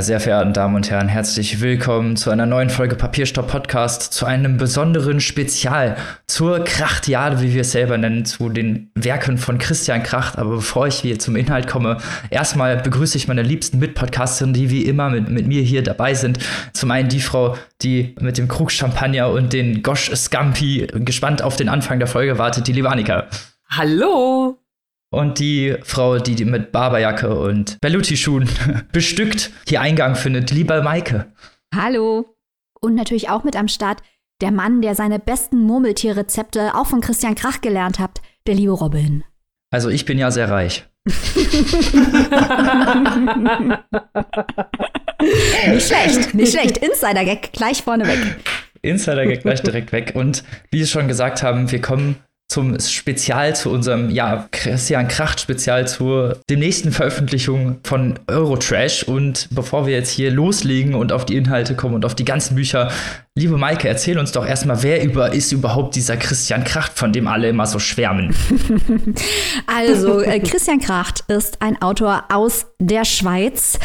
Meine sehr verehrten Damen und Herren, herzlich willkommen zu einer neuen Folge Papierstopp Podcast, zu einem besonderen Spezial zur Krachtiade, wie wir es selber nennen, zu den Werken von Christian Kracht. Aber bevor ich hier zum Inhalt komme, erstmal begrüße ich meine liebsten Mitpodcasterinnen, die wie immer mit, mit mir hier dabei sind. Zum einen die Frau, die mit dem Krug Champagner und den Gosch Scampi gespannt auf den Anfang der Folge wartet, die liebe Annika. Hallo! Und die Frau, die mit Barberjacke und Belluti-Schuhen bestückt hier Eingang findet, lieber Maike. Hallo. Und natürlich auch mit am Start der Mann, der seine besten Murmeltierrezepte auch von Christian Krach gelernt hat, der liebe Robin. Also ich bin ja sehr reich. nicht schlecht, nicht schlecht. Insider-Gag gleich vorne weg. Insider-Gag gleich direkt weg. Und wie Sie schon gesagt haben, wir kommen zum Spezial zu unserem, ja, Christian Kracht Spezial zu dem nächsten Veröffentlichung von Eurotrash. Und bevor wir jetzt hier loslegen und auf die Inhalte kommen und auf die ganzen Bücher, liebe Maike, erzähl uns doch erstmal, wer über ist überhaupt dieser Christian Kracht, von dem alle immer so schwärmen? also, äh, Christian Kracht ist ein Autor aus der Schweiz.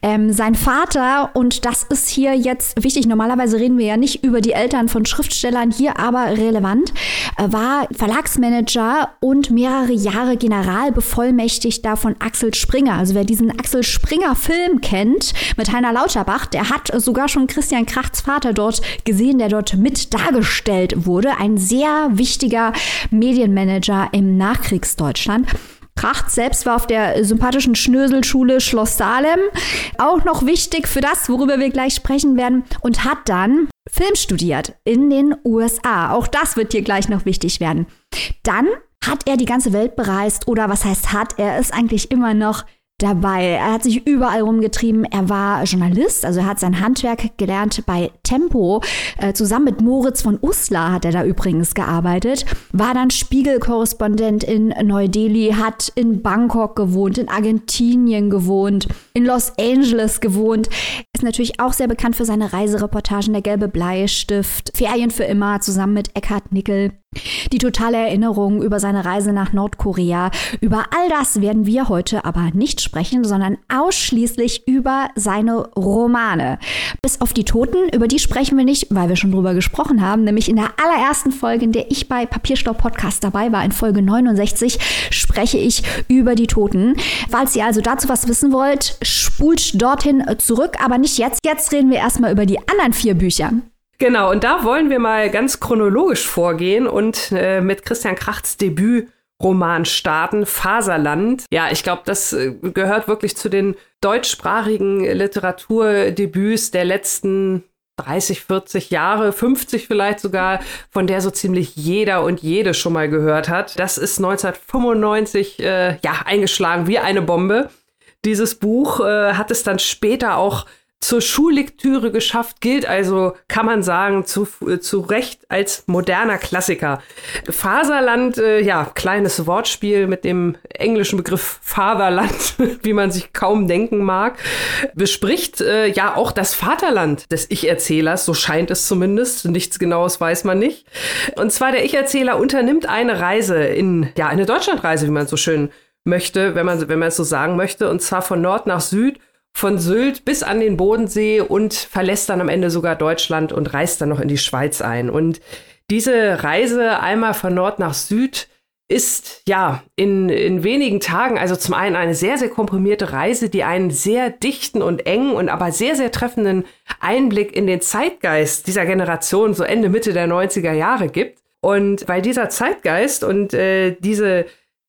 Ähm, sein Vater, und das ist hier jetzt wichtig, normalerweise reden wir ja nicht über die Eltern von Schriftstellern, hier aber relevant, äh, war Verlagsmanager und mehrere Jahre Generalbevollmächtigter von Axel Springer. Also wer diesen Axel Springer Film kennt mit Heiner Lauterbach, der hat sogar schon Christian Krachts Vater dort gesehen, der dort mit dargestellt wurde. Ein sehr wichtiger Medienmanager im Nachkriegsdeutschland. Kracht selbst war auf der sympathischen Schnöselschule Schloss Salem. Auch noch wichtig für das, worüber wir gleich sprechen werden. Und hat dann Film studiert in den USA. Auch das wird hier gleich noch wichtig werden. Dann hat er die ganze Welt bereist oder was heißt hat, er ist eigentlich immer noch dabei. Er hat sich überall rumgetrieben. Er war Journalist, also er hat sein Handwerk gelernt bei Tempo. Äh, zusammen mit Moritz von Uslar hat er da übrigens gearbeitet. War dann Spiegelkorrespondent in Neu-Delhi, hat in Bangkok gewohnt, in Argentinien gewohnt, in Los Angeles gewohnt. Ist natürlich auch sehr bekannt für seine Reisereportagen Der gelbe Bleistift, Ferien für immer zusammen mit Eckhard Nickel. Die totale Erinnerung über seine Reise nach Nordkorea. Über all das werden wir heute aber nicht sprechen, sondern ausschließlich über seine Romane. Bis auf die Toten, über die sprechen wir nicht, weil wir schon drüber gesprochen haben, nämlich in der allerersten Folge, in der ich bei Papierstau Podcast dabei war, in Folge 69, spreche ich über die Toten. Falls ihr also dazu was wissen wollt, spult dorthin zurück, aber nicht jetzt. Jetzt reden wir erstmal über die anderen vier Bücher. Genau, und da wollen wir mal ganz chronologisch vorgehen und äh, mit Christian Krachts Debütroman starten, Faserland. Ja, ich glaube, das äh, gehört wirklich zu den deutschsprachigen Literaturdebüts der letzten 30, 40 Jahre, 50 vielleicht sogar, von der so ziemlich jeder und jede schon mal gehört hat. Das ist 1995 äh, ja eingeschlagen wie eine Bombe. Dieses Buch äh, hat es dann später auch zur Schullektüre geschafft, gilt also, kann man sagen, zu, äh, zu Recht als moderner Klassiker. Faserland, äh, ja, kleines Wortspiel mit dem englischen Begriff Fatherland, wie man sich kaum denken mag, bespricht äh, ja auch das Vaterland des Ich-Erzählers, so scheint es zumindest, nichts Genaues weiß man nicht. Und zwar der Ich-Erzähler unternimmt eine Reise in, ja, eine Deutschlandreise, wie man so schön möchte, wenn man, wenn man es so sagen möchte, und zwar von Nord nach Süd von Sylt bis an den Bodensee und verlässt dann am Ende sogar Deutschland und reist dann noch in die Schweiz ein. Und diese Reise einmal von Nord nach Süd ist ja in, in wenigen Tagen, also zum einen eine sehr, sehr komprimierte Reise, die einen sehr dichten und engen und aber sehr, sehr treffenden Einblick in den Zeitgeist dieser Generation so Ende, Mitte der 90er Jahre gibt. Und weil dieser Zeitgeist und äh, diese,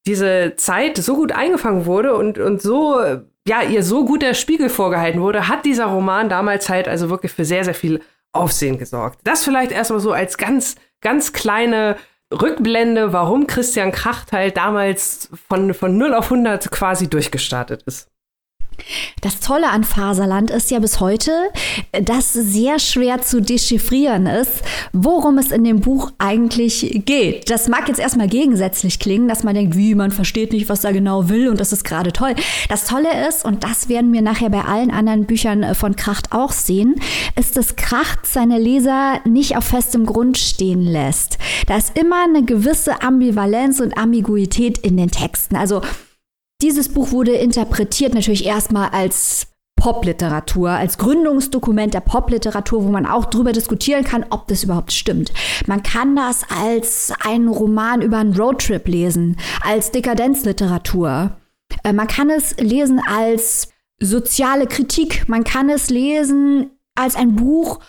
diese Zeit so gut eingefangen wurde und, und so ja, ihr so gut der Spiegel vorgehalten wurde, hat dieser Roman damals halt also wirklich für sehr, sehr viel Aufsehen gesorgt. Das vielleicht erstmal so als ganz, ganz kleine Rückblende, warum Christian Kracht halt damals von, von 0 auf 100 quasi durchgestartet ist. Das Tolle an Faserland ist ja bis heute, dass sehr schwer zu dechiffrieren ist, worum es in dem Buch eigentlich geht. Das mag jetzt erstmal gegensätzlich klingen, dass man denkt, wie, man versteht nicht, was er genau will und das ist gerade toll. Das Tolle ist, und das werden wir nachher bei allen anderen Büchern von Kracht auch sehen, ist, dass Kracht seine Leser nicht auf festem Grund stehen lässt. Da ist immer eine gewisse Ambivalenz und Ambiguität in den Texten. Also dieses Buch wurde interpretiert natürlich erstmal als Popliteratur, als Gründungsdokument der Popliteratur, wo man auch drüber diskutieren kann, ob das überhaupt stimmt. Man kann das als einen Roman über einen Roadtrip lesen, als Dekadenzliteratur. Äh, man kann es lesen als soziale Kritik. Man kann es lesen als ein Buch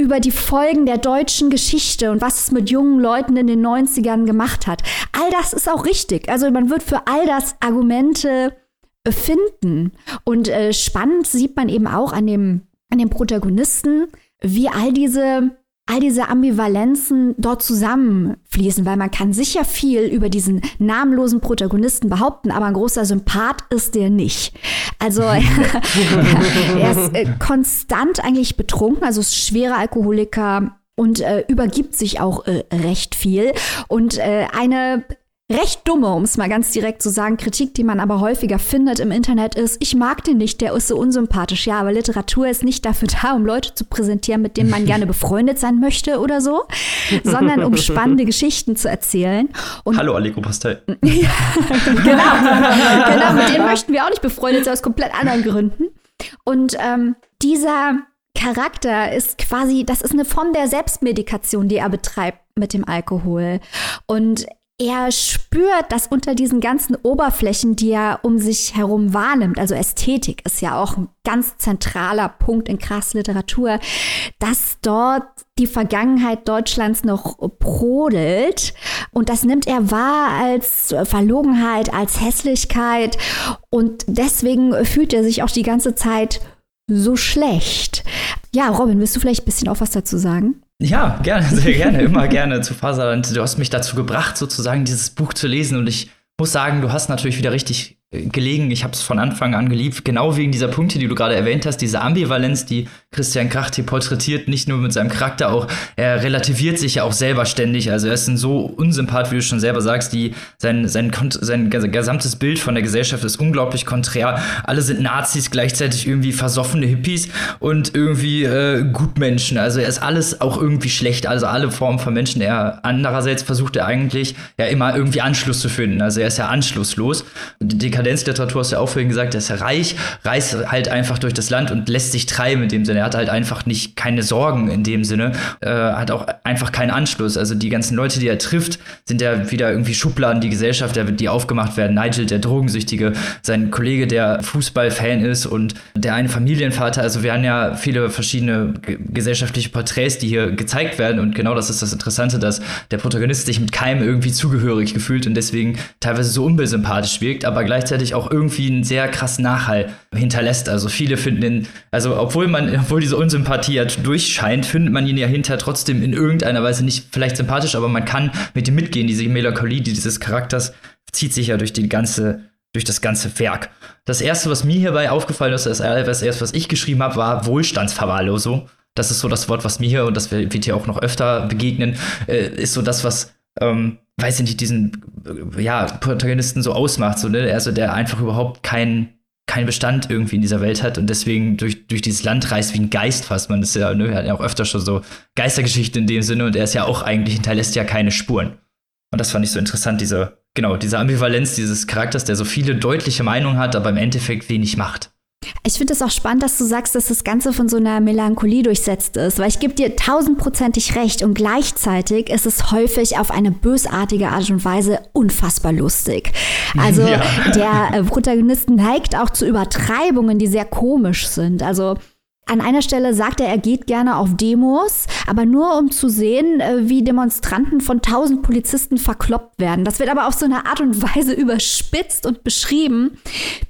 über die Folgen der deutschen Geschichte und was es mit jungen Leuten in den 90ern gemacht hat. All das ist auch richtig. Also man wird für all das Argumente finden. Und äh, spannend sieht man eben auch an dem, an dem Protagonisten, wie all diese all diese Ambivalenzen dort zusammenfließen, weil man kann sicher viel über diesen namenlosen Protagonisten behaupten, aber ein großer Sympath ist der nicht. Also er ist äh, konstant eigentlich betrunken, also ist schwerer Alkoholiker und äh, übergibt sich auch äh, recht viel. Und äh, eine recht dumme, um es mal ganz direkt zu sagen, Kritik, die man aber häufiger findet im Internet ist, ich mag den nicht, der ist so unsympathisch. Ja, aber Literatur ist nicht dafür da, um Leute zu präsentieren, mit denen man gerne befreundet sein möchte oder so, sondern um spannende Geschichten zu erzählen. Und Hallo, Allegro Pastel. ja, genau, genau, mit denen möchten wir auch nicht befreundet sein, aus komplett anderen Gründen. Und ähm, dieser Charakter ist quasi, das ist eine Form der Selbstmedikation, die er betreibt mit dem Alkohol. Und er spürt, dass unter diesen ganzen Oberflächen, die er um sich herum wahrnimmt, also Ästhetik ist ja auch ein ganz zentraler Punkt in Krass Literatur, dass dort die Vergangenheit Deutschlands noch brodelt. Und das nimmt er wahr als Verlogenheit, als Hässlichkeit. Und deswegen fühlt er sich auch die ganze Zeit so schlecht. Ja, Robin, willst du vielleicht ein bisschen auch was dazu sagen? Ja, gerne, sehr gerne, immer gerne zu Faserland. Du hast mich dazu gebracht, sozusagen dieses Buch zu lesen und ich muss sagen, du hast natürlich wieder richtig gelegen. Ich habe es von Anfang an geliebt, genau wegen dieser Punkte, die du gerade erwähnt hast, diese Ambivalenz, die Christian Kracht hier porträtiert, nicht nur mit seinem Charakter, auch er relativiert sich ja auch selber ständig. Also er ist ein so unsympath, wie du schon selber sagst, die sein sein sein gesamtes Bild von der Gesellschaft ist unglaublich konträr. Alle sind Nazis, gleichzeitig irgendwie versoffene Hippies und irgendwie äh, Gutmenschen. Also er ist alles auch irgendwie schlecht. Also alle Formen von Menschen. Er andererseits versucht er eigentlich ja immer irgendwie Anschluss zu finden. Also er ist ja anschlusslos. Die Dekadenzliteratur hast du ja auch vorhin gesagt, der ist reich, reist halt einfach durch das Land und lässt sich treiben in dem Sinne. Er hat halt einfach nicht keine Sorgen in dem Sinne, äh, hat auch einfach keinen Anschluss. Also die ganzen Leute, die er trifft, sind ja wieder irgendwie Schubladen, die Gesellschaft, die aufgemacht werden. Nigel, der Drogensüchtige, sein Kollege, der Fußballfan ist und der eine Familienvater. Also wir haben ja viele verschiedene gesellschaftliche Porträts, die hier gezeigt werden und genau das ist das Interessante, dass der Protagonist sich mit keinem irgendwie zugehörig gefühlt und deswegen teilweise so unbesympathisch wirkt, aber gleichzeitig gleichzeitig auch irgendwie einen sehr krassen Nachhall hinterlässt. Also viele finden ihn, also obwohl man, obwohl diese Unsympathie ja durchscheint, findet man ihn ja hinterher trotzdem in irgendeiner Weise nicht vielleicht sympathisch, aber man kann mit ihm mitgehen. Diese Melancholie dieses Charakters zieht sich ja durch die ganze durch das ganze Werk. Das erste, was mir hierbei aufgefallen ist, das erste, was ich geschrieben habe, war Wohlstandsverwahrlosung. Das ist so das Wort, was mir hier, und das wird hier auch noch öfter begegnen, äh, ist so das, was ähm, weiß ich nicht, diesen ja, Protagonisten so ausmacht, so, ne? Also der einfach überhaupt keinen keinen Bestand irgendwie in dieser Welt hat und deswegen durch, durch dieses Land reist wie ein Geist fast. Man ist ja, ne, hat ja auch öfter schon so Geistergeschichten in dem Sinne und er ist ja auch eigentlich, hinterlässt ja keine Spuren. Und das fand ich so interessant, diese, genau, diese Ambivalenz dieses Charakters, der so viele deutliche Meinungen hat, aber im Endeffekt wenig macht. Ich finde es auch spannend, dass du sagst, dass das Ganze von so einer Melancholie durchsetzt ist, weil ich gebe dir tausendprozentig recht und gleichzeitig ist es häufig auf eine bösartige Art und Weise unfassbar lustig. Also ja. der äh, Protagonist neigt auch zu Übertreibungen, die sehr komisch sind. Also an einer Stelle sagt er, er geht gerne auf Demos, aber nur um zu sehen, äh, wie Demonstranten von tausend Polizisten verkloppt werden. Das wird aber auf so eine Art und Weise überspitzt und beschrieben.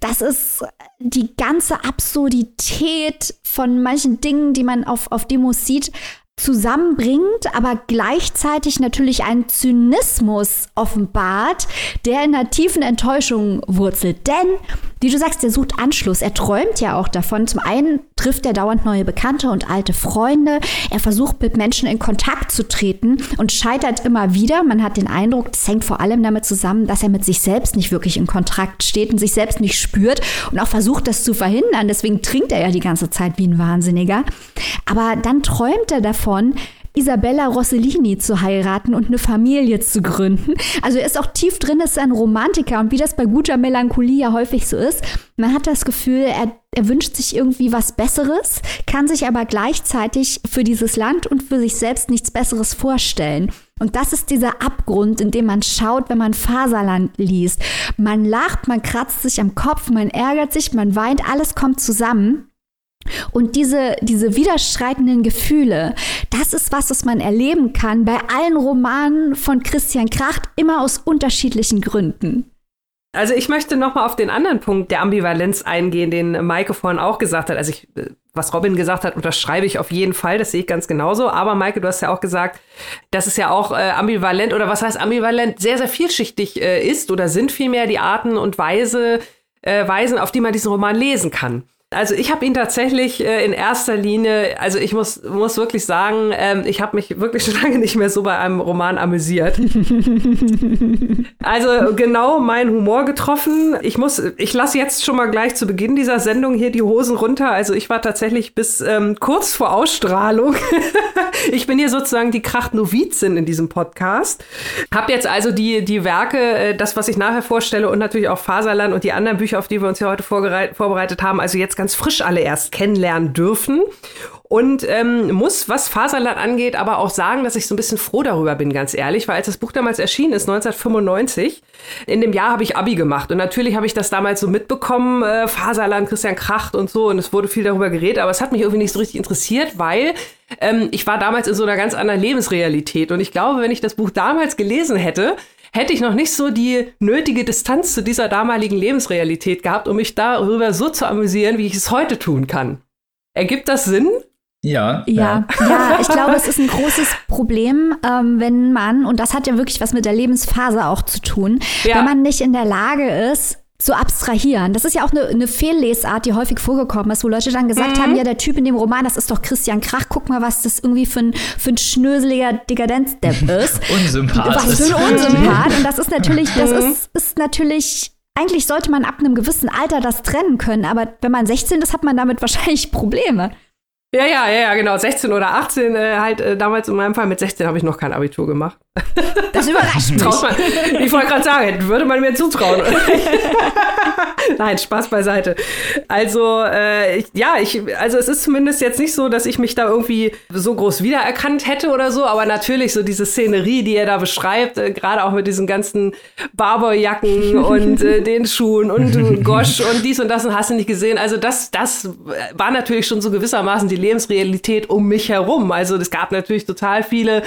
Das ist die ganze Absurdität von manchen Dingen, die man auf, auf Demos sieht, zusammenbringt, aber gleichzeitig natürlich einen Zynismus offenbart, der in einer tiefen Enttäuschung wurzelt. Denn, wie du sagst, der sucht Anschluss. Er träumt ja auch davon. Zum einen trifft er dauernd neue Bekannte und alte Freunde. Er versucht mit Menschen in Kontakt zu treten und scheitert immer wieder. Man hat den Eindruck, das hängt vor allem damit zusammen, dass er mit sich selbst nicht wirklich in Kontakt steht und sich selbst nicht spürt und auch versucht, das zu verhindern. Deswegen trinkt er ja die ganze Zeit wie ein Wahnsinniger. Aber dann träumt er davon, davon, Isabella Rossellini zu heiraten und eine Familie zu gründen. Also er ist auch tief drin, ist ein Romantiker und wie das bei guter Melancholie ja häufig so ist, man hat das Gefühl, er, er wünscht sich irgendwie was Besseres, kann sich aber gleichzeitig für dieses Land und für sich selbst nichts Besseres vorstellen. Und das ist dieser Abgrund, in dem man schaut, wenn man Faserland liest. Man lacht, man kratzt sich am Kopf, man ärgert sich, man weint, alles kommt zusammen. Und diese, diese widerstreitenden Gefühle, das ist was, was man erleben kann bei allen Romanen von Christian Kracht, immer aus unterschiedlichen Gründen. Also ich möchte noch mal auf den anderen Punkt der Ambivalenz eingehen, den Maike vorhin auch gesagt hat. Also ich, was Robin gesagt hat, unterschreibe ich auf jeden Fall, das sehe ich ganz genauso. Aber Maike, du hast ja auch gesagt, dass es ja auch äh, ambivalent oder was heißt ambivalent sehr, sehr vielschichtig äh, ist oder sind vielmehr die Arten und Weise, äh, Weisen, auf die man diesen Roman lesen kann. Also ich habe ihn tatsächlich äh, in erster Linie, also ich muss, muss wirklich sagen, ähm, ich habe mich wirklich schon lange nicht mehr so bei einem Roman amüsiert. also genau mein Humor getroffen. Ich muss, ich lasse jetzt schon mal gleich zu Beginn dieser Sendung hier die Hosen runter. Also ich war tatsächlich bis ähm, kurz vor Ausstrahlung. ich bin hier sozusagen die Kracht-Novizin in diesem Podcast. Hab jetzt also die, die Werke, äh, das, was ich nachher vorstelle und natürlich auch Faserland und die anderen Bücher, auf die wir uns ja heute vorbereitet haben, also jetzt ganz frisch alle erst kennenlernen dürfen. Und ähm, muss, was Faserland angeht, aber auch sagen, dass ich so ein bisschen froh darüber bin, ganz ehrlich, weil als das Buch damals erschienen ist, 1995, in dem Jahr habe ich Abi gemacht. Und natürlich habe ich das damals so mitbekommen, äh, Faserland, Christian Kracht und so. Und es wurde viel darüber geredet, aber es hat mich irgendwie nicht so richtig interessiert, weil ähm, ich war damals in so einer ganz anderen Lebensrealität. Und ich glaube, wenn ich das Buch damals gelesen hätte, hätte ich noch nicht so die nötige Distanz zu dieser damaligen Lebensrealität gehabt, um mich darüber so zu amüsieren, wie ich es heute tun kann. Ergibt das Sinn? Ja, ja. Ja, ja ich glaube, es ist ein großes Problem, ähm, wenn man, und das hat ja wirklich was mit der Lebensphase auch zu tun, ja. wenn man nicht in der Lage ist, zu abstrahieren. Das ist ja auch eine, eine Fehllesart, die häufig vorgekommen ist, wo Leute dann gesagt mhm. haben, ja, der Typ in dem Roman, das ist doch Christian Krach, guck mal, was das irgendwie für ein, für ein schnöseliger Dekadenzdepp ist. Unsympath. Was für ein Unsympath. Und das ist natürlich, das mhm. ist, ist natürlich eigentlich sollte man ab einem gewissen Alter das trennen können, aber wenn man 16 ist, hat man damit wahrscheinlich Probleme. Ja, ja, ja, genau. 16 oder 18, äh, halt äh, damals in meinem Fall. Mit 16 habe ich noch kein Abitur gemacht. Das überrascht mich. Man, ich wollte gerade sagen, würde man mir zutrauen. Nein, Spaß beiseite. Also, äh, ich, ja, ich, also es ist zumindest jetzt nicht so, dass ich mich da irgendwie so groß wiedererkannt hätte oder so, aber natürlich so diese Szenerie, die er da beschreibt, äh, gerade auch mit diesen ganzen Barberjacken und äh, den Schuhen und Gosch und dies und das und hast du nicht gesehen. Also das, das war natürlich schon so gewissermaßen die Lebensrealität um mich herum. Also es gab natürlich total viele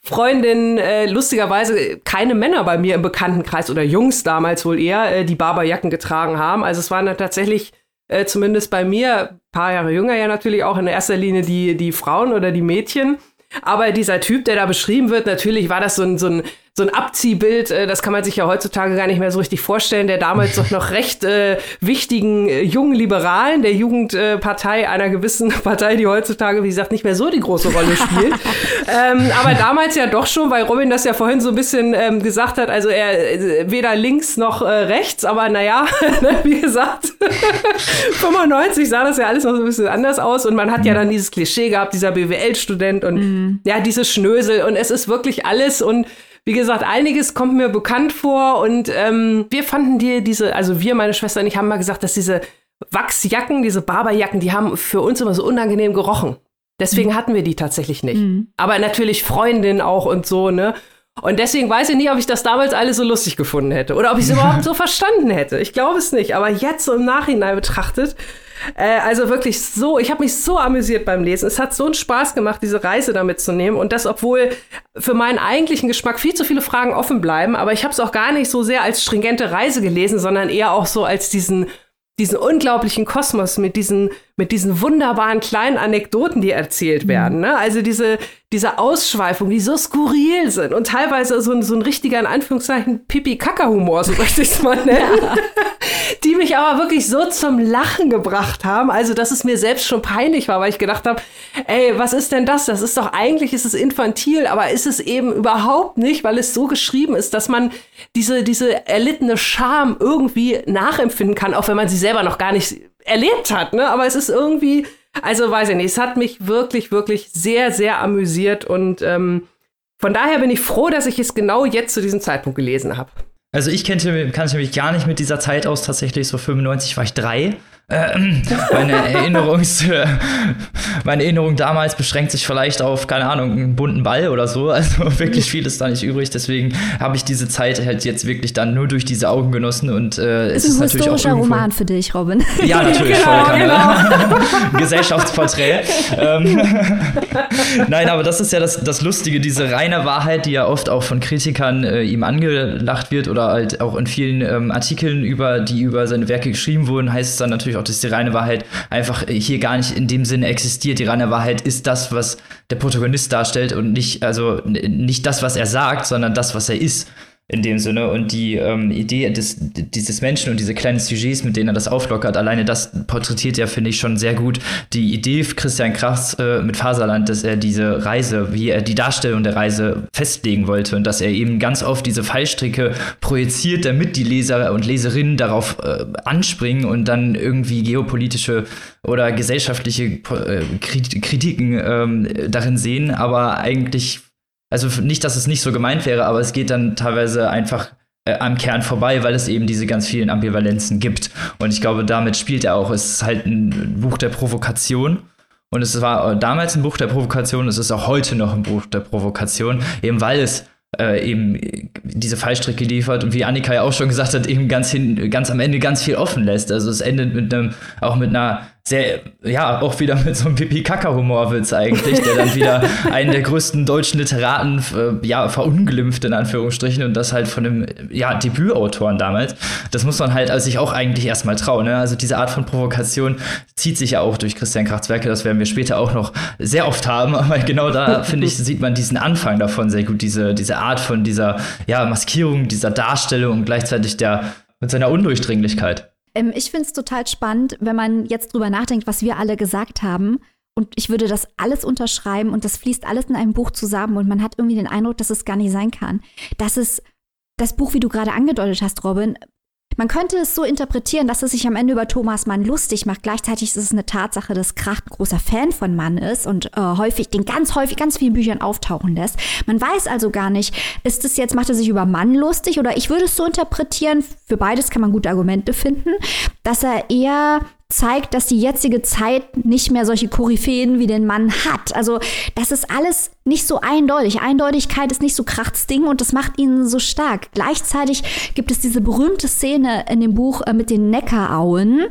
Freundinnen, äh, lustigerweise keine Männer bei mir im Bekanntenkreis oder Jungs damals wohl eher, äh, die Barberjacken getragen haben. Also es waren dann tatsächlich äh, zumindest bei mir, paar Jahre jünger ja natürlich auch in erster Linie die, die Frauen oder die Mädchen. Aber dieser Typ, der da beschrieben wird, natürlich war das so ein, so ein so ein Abziehbild, äh, das kann man sich ja heutzutage gar nicht mehr so richtig vorstellen, der damals doch noch recht äh, wichtigen äh, jungen Liberalen, der Jugendpartei äh, einer gewissen Partei, die heutzutage, wie gesagt, nicht mehr so die große Rolle spielt. ähm, aber damals ja doch schon, weil Robin das ja vorhin so ein bisschen ähm, gesagt hat, also er äh, weder links noch äh, rechts, aber naja, ne, wie gesagt, 95 sah das ja alles noch so ein bisschen anders aus und man hat ja dann dieses Klischee gehabt, dieser BWL-Student und mhm. ja, dieses Schnösel und es ist wirklich alles und wie gesagt, einiges kommt mir bekannt vor und ähm, wir fanden dir diese, also wir, meine Schwester und ich, haben mal gesagt, dass diese Wachsjacken, diese Barberjacken, die haben für uns immer so unangenehm gerochen. Deswegen mhm. hatten wir die tatsächlich nicht. Mhm. Aber natürlich Freundin auch und so, ne? Und deswegen weiß ich nicht, ob ich das damals alles so lustig gefunden hätte oder ob ich es überhaupt so verstanden hätte. Ich glaube es nicht. Aber jetzt so im Nachhinein betrachtet, äh, also wirklich so, ich habe mich so amüsiert beim Lesen. Es hat so einen Spaß gemacht, diese Reise damit zu nehmen. Und das, obwohl für meinen eigentlichen Geschmack viel zu viele Fragen offen bleiben. Aber ich habe es auch gar nicht so sehr als stringente Reise gelesen, sondern eher auch so als diesen diesen unglaublichen Kosmos mit diesen, mit diesen wunderbaren kleinen Anekdoten, die erzählt mhm. werden. Ne? Also diese, diese Ausschweifungen, die so skurril sind und teilweise so ein, so ein richtiger, in Anführungszeichen, Pipi-Kaka-Humor, so möchte ich es mal nennen, ja. die mich aber wirklich so zum Lachen gebracht haben. Also, dass es mir selbst schon peinlich war, weil ich gedacht habe, ey, was ist denn das? Das ist doch eigentlich, ist es infantil, aber ist es eben überhaupt nicht, weil es so geschrieben ist, dass man diese, diese erlittene Scham irgendwie nachempfinden kann, auch wenn man sie selber noch gar nicht erlebt hat. Ne? Aber es ist irgendwie Also weiß ich nicht, es hat mich wirklich, wirklich sehr, sehr amüsiert und ähm, von daher bin ich froh, dass ich es genau jetzt zu diesem Zeitpunkt gelesen habe. Also ich kannte, kannte mich gar nicht mit dieser Zeit aus. Tatsächlich so 95 war ich drei. Äh, meine, Erinnerungs, meine Erinnerung damals beschränkt sich vielleicht auf, keine Ahnung, einen bunten Ball oder so. Also wirklich viel ist da nicht übrig. Deswegen habe ich diese Zeit halt jetzt wirklich dann nur durch diese Augen genossen. Und äh, es ist, ein historischer Roman für dich, Robin. Ja, natürlich. genau, voll genau. Gesellschaftsporträt. ähm, Nein, aber das ist ja das, das Lustige, diese reine Wahrheit, die ja oft auch von Kritikern äh, ihm angelacht wird oder halt auch in vielen ähm, Artikeln, über, die über seine Werke geschrieben wurden, heißt es dann natürlich, natürlich auch, dass die reine Wahrheit einfach hier gar nicht in dem Sinne existiert. Die reine Wahrheit ist das, was der Protagonist darstellt und nicht, also nicht das, was er sagt, sondern das, was er ist in dem Sinne. Und die ähm, Idee des, dieses Menschen und diese kleinen Sujets, mit denen er das auflockert, alleine das porträtiert ja, finde ich, schon sehr gut die Idee Christian Krachs äh, mit Faserland, dass er diese Reise, wie er die Darstellung der Reise festlegen wollte und dass er eben ganz oft diese Fallstricke projiziert, damit die Leser und Leserinnen darauf äh, anspringen und dann irgendwie geopolitische oder gesellschaftliche äh, Kritiken ähm, darin sehen, aber eigentlich also nicht, dass es nicht so gemeint wäre, aber es geht dann teilweise einfach äh, am Kern vorbei, weil es eben diese ganz vielen Ambivalenzen gibt. Und ich glaube, damit spielt er auch. Es ist halt ein Buch der Provokation. Und es war damals ein Buch der Provokation, es ist auch heute noch ein Buch der Provokation, eben weil es äh, eben diese Fallstricke liefert und wie Annika ja auch schon gesagt hat, eben ganz hin, ganz am Ende ganz viel offen lässt. Also es endet mit einem, auch mit einer sehr, ja, auch wieder mit so einem Pipi-Kaka-Humorwitz eigentlich, der dann wieder einen der größten deutschen Literaten, äh, ja, verunglimpft in Anführungsstrichen und das halt von einem, ja, Debütautoren damals. Das muss man halt also sich auch eigentlich erstmal trauen, ne? Also diese Art von Provokation zieht sich ja auch durch Christian Krachts Werke, das werden wir später auch noch sehr oft haben, aber genau da, finde ich, sieht man diesen Anfang davon sehr gut, diese, diese Art von dieser, ja, Maskierung, dieser Darstellung und gleichzeitig der, mit seiner Undurchdringlichkeit. Ähm, ich finde es total spannend, wenn man jetzt drüber nachdenkt, was wir alle gesagt haben. Und ich würde das alles unterschreiben und das fließt alles in einem Buch zusammen und man hat irgendwie den Eindruck, dass es gar nicht sein kann. Dass es das Buch, wie du gerade angedeutet hast, Robin, man könnte es so interpretieren, dass es sich am Ende über Thomas Mann lustig macht. Gleichzeitig ist es eine Tatsache, dass Kracht ein großer Fan von Mann ist und äh, häufig, den ganz häufig, ganz vielen Büchern auftauchen lässt. Man weiß also gar nicht, ist es jetzt, macht er sich über Mann lustig oder ich würde es so interpretieren, für beides kann man gute Argumente finden, dass er eher zeigt, dass die jetzige Zeit nicht mehr solche Koryphäen wie den Mann hat. Also das ist alles nicht so eindeutig. Eindeutigkeit ist nicht so Krachtsding und das macht ihn so stark. Gleichzeitig gibt es diese berühmte Szene in dem Buch äh, mit den Neckarauen,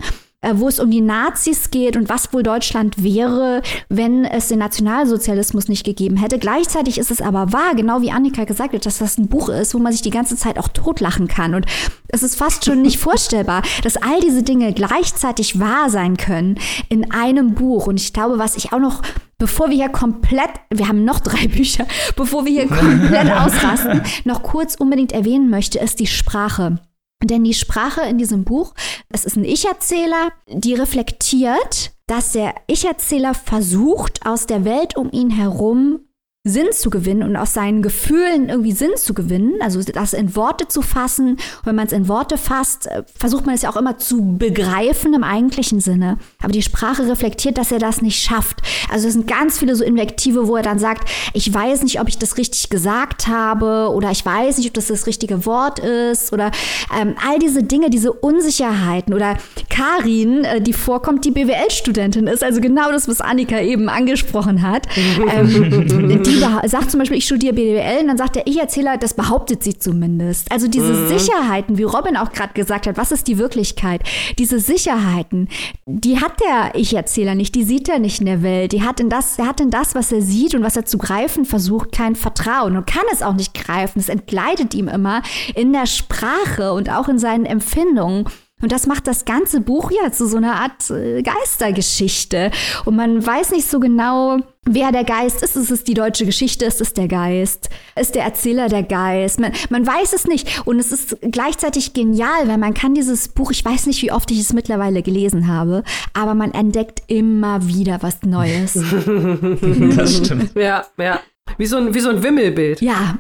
wo es um die Nazis geht und was wohl Deutschland wäre, wenn es den Nationalsozialismus nicht gegeben hätte. Gleichzeitig ist es aber wahr, genau wie Annika gesagt hat, dass das ein Buch ist, wo man sich die ganze Zeit auch totlachen kann. Und es ist fast schon nicht vorstellbar, dass all diese Dinge gleichzeitig wahr sein können in einem Buch. Und ich glaube, was ich auch noch bevor wir hier komplett, wir haben noch drei Bücher, bevor wir hier komplett ausrasten, noch kurz unbedingt erwähnen möchte, ist die Sprache. Denn die Sprache in diesem Buch, es ist ein Ich-Erzähler, die reflektiert, dass der Ich-Erzähler versucht, aus der Welt um ihn herum Sinn zu gewinnen und aus seinen Gefühlen irgendwie Sinn zu gewinnen, also das in Worte zu fassen. Und wenn man es in Worte fasst, äh, versucht man es ja auch immer zu begreifen im eigentlichen Sinne. Aber die Sprache reflektiert, dass er das nicht schafft. Also es sind ganz viele so Invektive, wo er dann sagt, ich weiß nicht, ob ich das richtig gesagt habe oder ich weiß nicht, ob das das richtige Wort ist oder ähm, all diese Dinge, diese Unsicherheiten oder Karin, äh, die vorkommt, die BWL-Studentin ist, also genau das, was Annika eben angesprochen hat. ähm, die sagt zum Beispiel, ich studiere BWL und dann sagt der Ich-Erzähler, das behauptet sie zumindest. Also diese mhm. Sicherheiten, wie Robin auch gerade gesagt hat, was ist die Wirklichkeit? Diese Sicherheiten, die hat der Ich-Erzähler nicht, die sieht er nicht in der Welt. Die hat in das, er hat in das, was er sieht und was er zu greifen versucht, kein Vertrauen und kann es auch nicht greifen. Es entgleitet ihm immer in der Sprache und auch in seinen Empfindungen. Und das macht das ganze Buch ja zu so einer Art äh, Geistergeschichte. Und man weiß nicht so genau, wer der Geist ist. Ist es die deutsche Geschichte? Ist es der Geist? Ist der Erzähler der Geist? Man, man weiß es nicht. Und es ist gleichzeitig genial, weil man kann dieses Buch, ich weiß nicht, wie oft ich es mittlerweile gelesen habe, aber man entdeckt immer wieder was Neues. das stimmt. Ja, ja. Wie so ein, wie so ein Wimmelbild. Ja.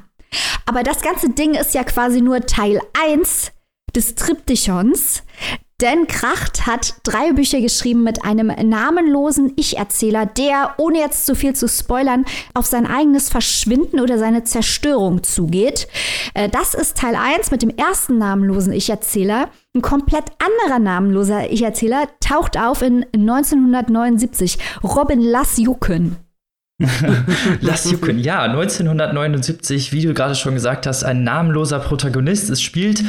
Aber das ganze Ding ist ja quasi nur Teil 1 des Triptychons Denn Kracht hat drei Bücher geschrieben mit einem namenlosen Ich-Erzähler, der, ohne jetzt zu viel zu spoilern, auf sein eigenes Verschwinden oder seine Zerstörung zugeht. Äh, das ist Teil 1 mit dem ersten namenlosen Ich-Erzähler. Ein komplett anderer namenloser Ich-Erzähler taucht auf in 1979. Robin Lassjuken. Lass jucken. Ja, 1979, wie du gerade schon gesagt hast, ein namenloser Protagonist. Es spielt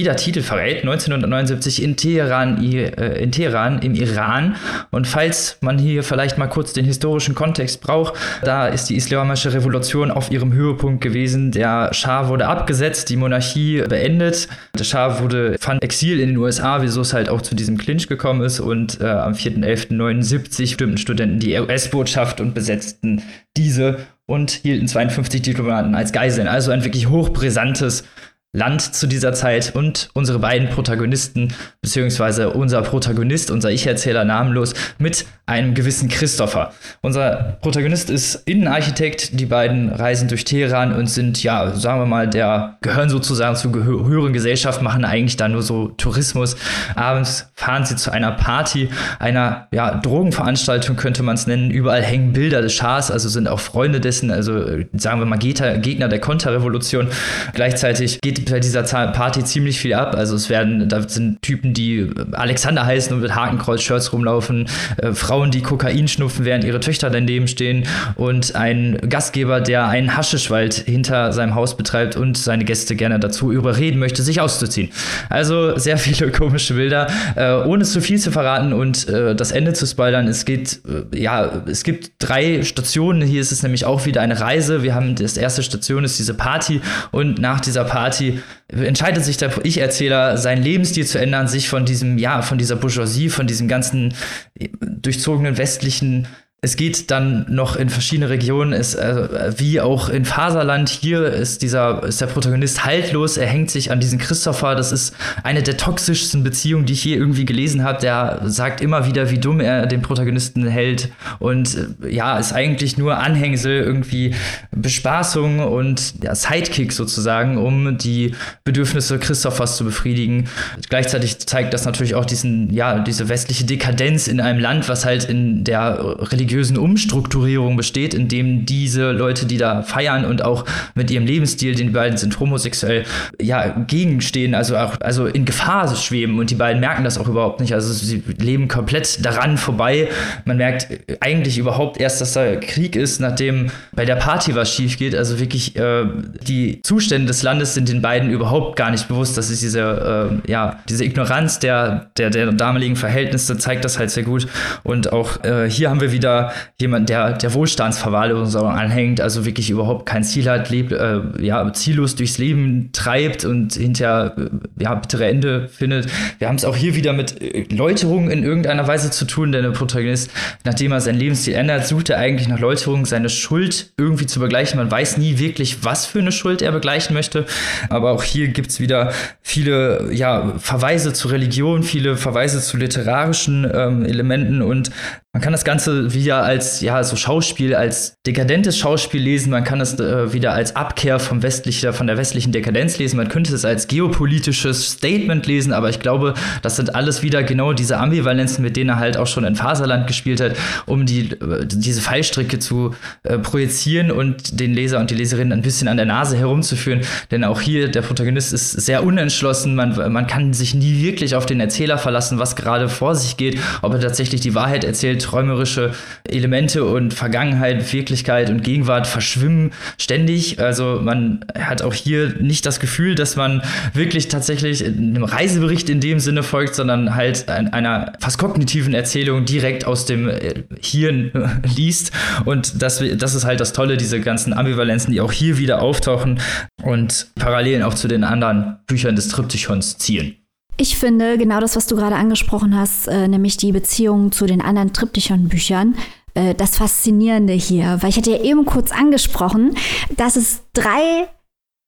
wie der Titel verrät, 1979 in Teheran, äh, in Teheran im Iran. Und falls man hier vielleicht mal kurz den historischen Kontext braucht, da ist die islamische Revolution auf ihrem Höhepunkt gewesen. Der Schah wurde abgesetzt, die Monarchie beendet. Der Schah wurde, fand Exil in den USA, wieso es halt auch zu diesem Clinch gekommen ist. Und äh, am 4.11.79 stimmten Studenten die US-Botschaft und besetzten diese und hielten 52 Diplomaten als Geiseln. Also ein wirklich hochbrisantes Land zu dieser Zeit und unsere beiden Protagonisten, beziehungsweise unser Protagonist, unser Ich-Erzähler namenlos, mit einem gewissen Christopher. Unser Protagonist ist Innenarchitekt, die beiden reisen durch Teheran und sind, ja, sagen wir mal, der, gehören sozusagen zur höheren Gesellschaft, machen eigentlich da nur so Tourismus. Abends fahren sie zu einer Party, einer, ja, Drogenveranstaltung könnte man es nennen. Überall hängen Bilder des Schahs, also sind auch Freunde dessen, also sagen wir mal Gegner der Konterrevolution. Gleichzeitig geht bei dieser Party ziemlich viel ab. Also es werden, da sind Typen, die Alexander heißen und mit Hakenkreuz-Shirts rumlaufen, äh, Frauen, die Kokain schnupfen, während ihre Töchter daneben stehen und ein Gastgeber, der einen Haschischwald hinter seinem Haus betreibt und seine Gäste gerne dazu überreden möchte, sich auszuziehen. Also sehr viele komische Bilder. Äh, ohne zu viel zu verraten und äh, das Ende zu spoilern, es geht, äh, ja, es gibt drei Stationen. Hier ist es nämlich auch wieder eine Reise. Wir haben, das erste Station ist diese Party und nach dieser Party entscheidet sich der Ich-Erzähler, seinen Lebensstil zu ändern, sich von diesem, ja, von dieser Bourgeoisie, von diesem ganzen äh, durchzogenen westlichen es geht dann noch in verschiedene Regionen, ist, äh, wie auch in Faserland. Hier ist dieser, ist der Protagonist haltlos. Er hängt sich an diesen Christopher. Das ist eine der toxischsten Beziehungen, die ich je irgendwie gelesen habe. Der sagt immer wieder, wie dumm er den Protagonisten hält. Und äh, ja, ist eigentlich nur Anhängsel, irgendwie Bespaßung und ja, Sidekick sozusagen, um die Bedürfnisse Christophers zu befriedigen. Gleichzeitig zeigt das natürlich auch diesen, ja, diese westliche Dekadenz in einem Land, was halt in der Religion religiösen Umstrukturierung besteht, in dem diese Leute, die da feiern und auch mit ihrem Lebensstil, den beiden sind homosexuell, ja, gegenstehen, also auch also in Gefahr schweben und die beiden merken das auch überhaupt nicht. Also sie leben komplett daran vorbei. Man merkt eigentlich überhaupt erst, dass da Krieg ist, nachdem bei der Party was schief geht. Also wirklich äh, die Zustände des Landes sind den beiden überhaupt gar nicht bewusst. Das ist diese, äh, ja, diese Ignoranz der, der, der damaligen Verhältnisse zeigt das halt sehr gut. Und auch äh, hier haben wir wieder jemand, der der Wohlstandsverwahrlosung anhängt, also wirklich überhaupt kein Ziel hat, lebt, äh, ja, ziellos durchs Leben treibt und hinterher äh, ja, bittere Ende findet. Wir haben es auch hier wieder mit äh, Läuterung in irgendeiner Weise zu tun, denn der Protagonist, nachdem er sein Lebensstil ändert, sucht er eigentlich nach Läuterung, seine Schuld irgendwie zu begleichen. Man weiß nie wirklich, was für eine Schuld er begleichen möchte. Aber auch hier gibt es wieder viele ja, Verweise zu Religion, viele Verweise zu literarischen ähm, Elementen und man kann das Ganze wieder als, ja, so Schauspiel, als dekadentes Schauspiel lesen. Man kann es äh, wieder als Abkehr vom westlicher, von der westlichen Dekadenz lesen. Man könnte es als geopolitisches Statement lesen, aber ich glaube, das sind alles wieder genau diese Ambivalenzen, mit denen er halt auch schon in Faserland gespielt hat, um die, äh, diese Fallstricke zu äh, projizieren und den Leser und die Leserin ein bisschen an der Nase herumzuführen. Denn auch hier, der Protagonist ist sehr unentschlossen. Man, man kann sich nie wirklich auf den Erzähler verlassen, was gerade vor sich geht, ob er tatsächlich die Wahrheit erzählt träumerische Elemente und Vergangenheit, Wirklichkeit und Gegenwart verschwimmen ständig. Also man hat auch hier nicht das Gefühl, dass man wirklich tatsächlich einem Reisebericht in dem Sinne folgt, sondern halt einer fast kognitiven Erzählung direkt aus dem äh, Hirn liest. Und das, das ist halt das Tolle, diese ganzen Ambivalenzen, die auch hier wieder auftauchen und Parallelen auch zu den anderen Büchern des Triptychons ziehen. Ich finde genau das, was du gerade angesprochen hast, äh, nämlich die Beziehung zu den anderen Triptychon-Büchern, äh, das Faszinierende hier. Weil ich hatte ja eben kurz angesprochen, dass es drei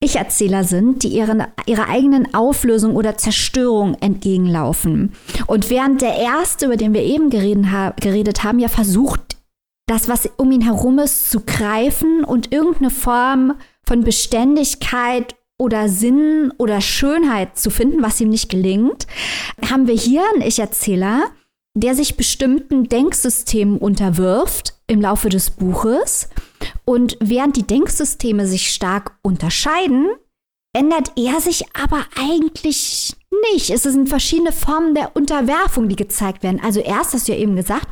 ich-Erzähler sind, die ihren, ihrer eigenen Auflösung oder Zerstörung entgegenlaufen. Und während der erste, über den wir eben geredet, ha geredet haben, ja versucht, das, was um ihn herum ist, zu greifen und irgendeine Form von Beständigkeit oder Sinn oder Schönheit zu finden, was ihm nicht gelingt, haben wir hier einen Ich-Erzähler, der sich bestimmten Denksystemen unterwirft im Laufe des Buches. Und während die Denksysteme sich stark unterscheiden, ändert er sich aber eigentlich nicht. Es sind verschiedene Formen der Unterwerfung, die gezeigt werden. Also erst, hast du ja eben gesagt,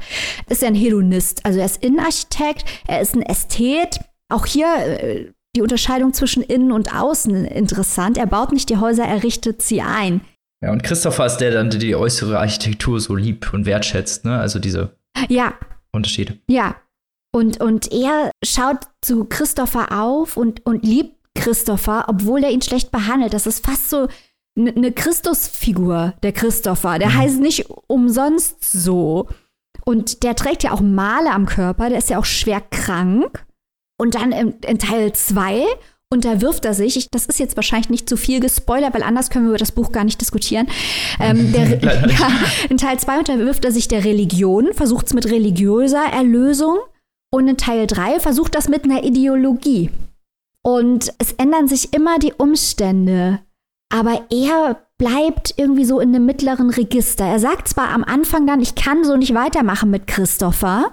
ist er ein Hedonist. Also er ist Innenarchitekt, er ist ein Ästhet. Auch hier äh, die Unterscheidung zwischen innen und außen interessant. Er baut nicht die Häuser, er richtet sie ein. Ja, und Christopher ist der dann, der die äußere Architektur so liebt und wertschätzt, ne? Also diese ja. Unterschiede. Ja. Und, und er schaut zu Christopher auf und, und liebt Christopher, obwohl er ihn schlecht behandelt. Das ist fast so eine Christusfigur, der Christopher. Der mhm. heißt nicht umsonst so. Und der trägt ja auch Male am Körper, der ist ja auch schwer krank. Und dann in, in Teil 2 unterwirft er sich, das ist jetzt wahrscheinlich nicht zu viel gespoilert, weil anders können wir über das Buch gar nicht diskutieren. Ähm, der, ja, in Teil 2 unterwirft er sich der Religion, versucht es mit religiöser Erlösung. Und in Teil 3 versucht das mit einer Ideologie. Und es ändern sich immer die Umstände. Aber er bleibt irgendwie so in einem mittleren Register. Er sagt zwar am Anfang dann, ich kann so nicht weitermachen mit Christopher,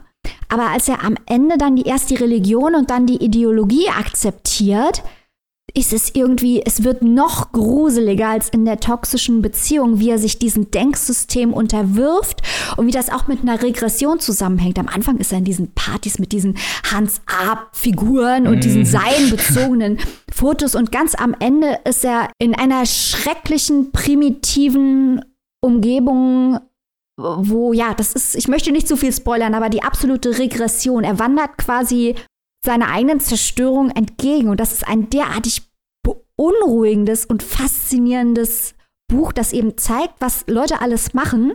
aber als er am Ende dann die, erst die Religion und dann die Ideologie akzeptiert, ist es irgendwie, es wird noch gruseliger als in der toxischen Beziehung, wie er sich diesem Denksystem unterwirft und wie das auch mit einer Regression zusammenhängt. Am Anfang ist er in diesen Partys mit diesen Hans-Ab-Figuren und diesen mhm. seilenbezogenen Fotos und ganz am Ende ist er in einer schrecklichen, primitiven Umgebung wo, ja, das ist, ich möchte nicht zu viel spoilern, aber die absolute Regression. Er wandert quasi seiner eigenen Zerstörung entgegen. Und das ist ein derartig beunruhigendes und faszinierendes Buch, das eben zeigt, was Leute alles machen,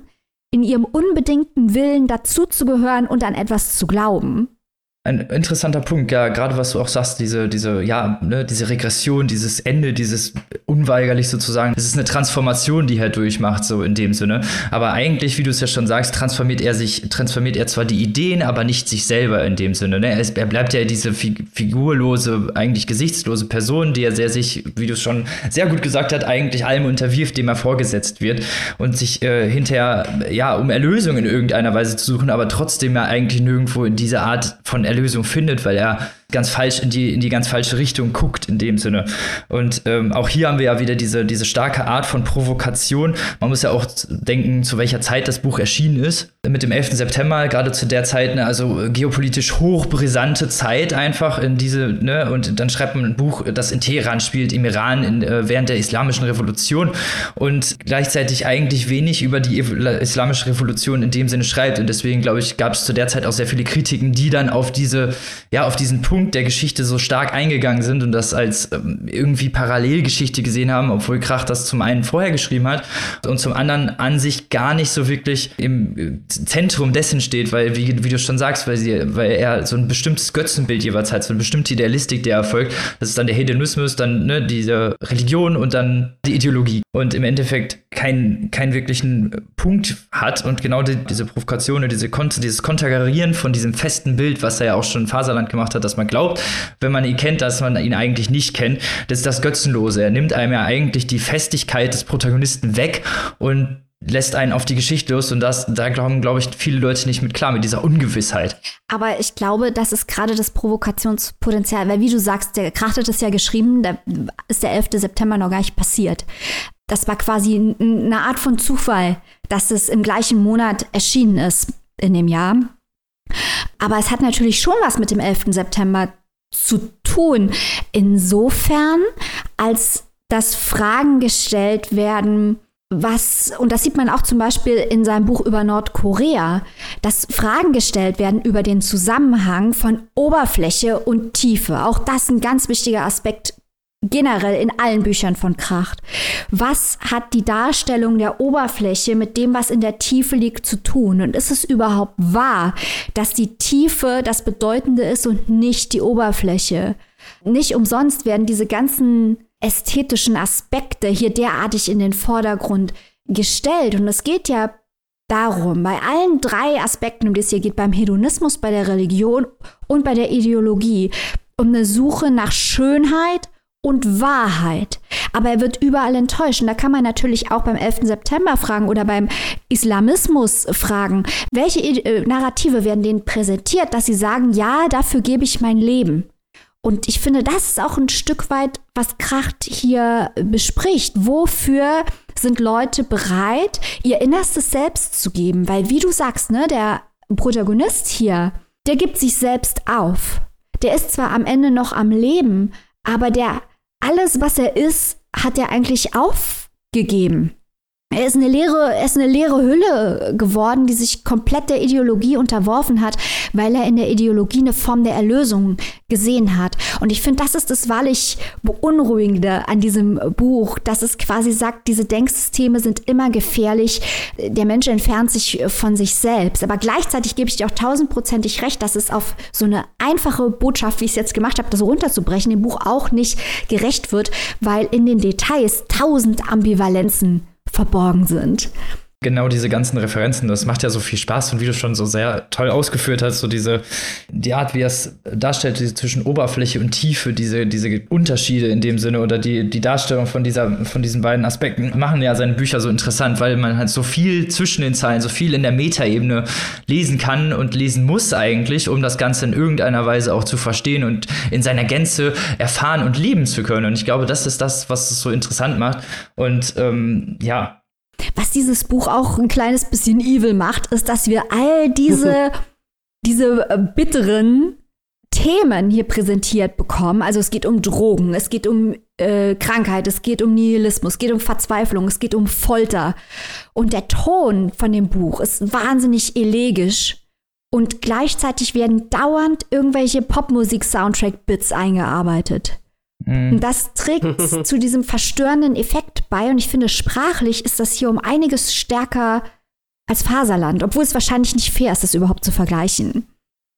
in ihrem unbedingten Willen dazuzugehören und an etwas zu glauben. Ein interessanter Punkt, ja, gerade was du auch sagst, diese, diese, ja, ne, diese Regression, dieses Ende, dieses unweigerlich sozusagen, das ist eine Transformation, die er durchmacht, so in dem Sinne. Aber eigentlich, wie du es ja schon sagst, transformiert er sich, transformiert er zwar die Ideen, aber nicht sich selber in dem Sinne. Ne? Er, er bleibt ja diese figurlose, eigentlich gesichtslose Person, die er sehr sich, wie du es schon sehr gut gesagt hast, eigentlich allem unterwirft, dem er vorgesetzt wird und sich äh, hinterher, ja, um Erlösung in irgendeiner Weise zu suchen, aber trotzdem ja eigentlich nirgendwo in diese Art von Erlösung findet, weil er ganz falsch in die, in die ganz falsche Richtung guckt in dem Sinne. Und ähm, auch hier haben wir ja wieder diese, diese starke Art von Provokation. Man muss ja auch denken, zu welcher Zeit das Buch erschienen ist. Mit dem 11. September, gerade zu der Zeit, ne, also geopolitisch hochbrisante Zeit einfach in diese, ne, und dann schreibt man ein Buch, das in Teheran spielt, im Iran, in, äh, während der islamischen Revolution und gleichzeitig eigentlich wenig über die islamische Revolution in dem Sinne schreibt. Und deswegen, glaube ich, gab es zu der Zeit auch sehr viele Kritiken, die dann auf diese, ja, auf diesen Punkt Punkt der Geschichte so stark eingegangen sind und das als ähm, irgendwie Parallelgeschichte gesehen haben, obwohl Krach das zum einen vorher geschrieben hat und zum anderen an sich gar nicht so wirklich im äh, Zentrum dessen steht, weil, wie, wie du schon sagst, weil, sie, weil er so ein bestimmtes Götzenbild jeweils hat, so eine bestimmte Idealistik, der erfolgt. Das ist dann der Hedonismus, dann ne, diese Religion und dann die Ideologie. Und im Endeffekt keinen keinen wirklichen Punkt hat und genau die, diese Provokation und diese Konter, dieses Konterkarieren von diesem festen Bild, was er ja auch schon in Faserland gemacht hat, dass man glaubt, wenn man ihn kennt, dass man ihn eigentlich nicht kennt. Das ist das Götzenlose. Er nimmt einem ja eigentlich die Festigkeit des Protagonisten weg und lässt einen auf die Geschichte los und das, da glauben, glaube ich, viele Leute nicht mit klar, mit dieser Ungewissheit. Aber ich glaube, das ist gerade das Provokationspotenzial, weil wie du sagst, der Kracht hat es ja geschrieben, da ist der 11. September noch gar nicht passiert. Das war quasi eine Art von Zufall, dass es im gleichen Monat erschienen ist in dem Jahr. Aber es hat natürlich schon was mit dem 11. September zu tun. Insofern, als dass Fragen gestellt werden, was, und das sieht man auch zum Beispiel in seinem Buch über Nordkorea, dass Fragen gestellt werden über den Zusammenhang von Oberfläche und Tiefe. Auch das ist ein ganz wichtiger Aspekt generell in allen Büchern von Kracht. Was hat die Darstellung der Oberfläche mit dem, was in der Tiefe liegt, zu tun? Und ist es überhaupt wahr, dass die Tiefe das Bedeutende ist und nicht die Oberfläche? Nicht umsonst werden diese ganzen ästhetischen Aspekte hier derartig in den Vordergrund gestellt. Und es geht ja darum, bei allen drei Aspekten, um die es hier geht, beim Hedonismus, bei der Religion und bei der Ideologie, um eine Suche nach Schönheit und Wahrheit. Aber er wird überall enttäuscht. Und da kann man natürlich auch beim 11. September fragen oder beim Islamismus fragen, welche äh, Narrative werden denen präsentiert, dass sie sagen, ja, dafür gebe ich mein Leben. Und ich finde, das ist auch ein Stück weit, was Kracht hier bespricht. Wofür sind Leute bereit, ihr Innerstes selbst zu geben? Weil, wie du sagst, ne, der Protagonist hier, der gibt sich selbst auf. Der ist zwar am Ende noch am Leben, aber der alles, was er ist, hat er eigentlich aufgegeben. Er ist eine leere, er ist eine leere Hülle geworden, die sich komplett der Ideologie unterworfen hat, weil er in der Ideologie eine Form der Erlösung gesehen hat. Und ich finde, das ist das wahrlich Beunruhigende an diesem Buch, dass es quasi sagt, diese Denksysteme sind immer gefährlich. Der Mensch entfernt sich von sich selbst. Aber gleichzeitig gebe ich dir auch tausendprozentig recht, dass es auf so eine einfache Botschaft, wie ich es jetzt gemacht habe, das runterzubrechen, dem Buch auch nicht gerecht wird, weil in den Details tausend Ambivalenzen verborgen sind. Genau diese ganzen Referenzen, das macht ja so viel Spaß und wie du schon so sehr toll ausgeführt hast, so diese, die Art, wie er es darstellt, diese zwischen Oberfläche und Tiefe, diese, diese Unterschiede in dem Sinne oder die, die Darstellung von dieser, von diesen beiden Aspekten machen ja seine Bücher so interessant, weil man halt so viel zwischen den Zeilen, so viel in der Metaebene lesen kann und lesen muss eigentlich, um das Ganze in irgendeiner Weise auch zu verstehen und in seiner Gänze erfahren und leben zu können. Und ich glaube, das ist das, was es so interessant macht. Und ähm, ja, was dieses Buch auch ein kleines bisschen evil macht, ist, dass wir all diese, diese äh, bitteren Themen hier präsentiert bekommen. Also es geht um Drogen, es geht um äh, Krankheit, es geht um Nihilismus, es geht um Verzweiflung, es geht um Folter. Und der Ton von dem Buch ist wahnsinnig elegisch. Und gleichzeitig werden dauernd irgendwelche Popmusik-Soundtrack-Bits eingearbeitet. Mhm. Das trägt zu diesem verstörenden Effekt bei und ich finde, sprachlich ist das hier um einiges stärker als Faserland, obwohl es wahrscheinlich nicht fair ist, das überhaupt zu vergleichen.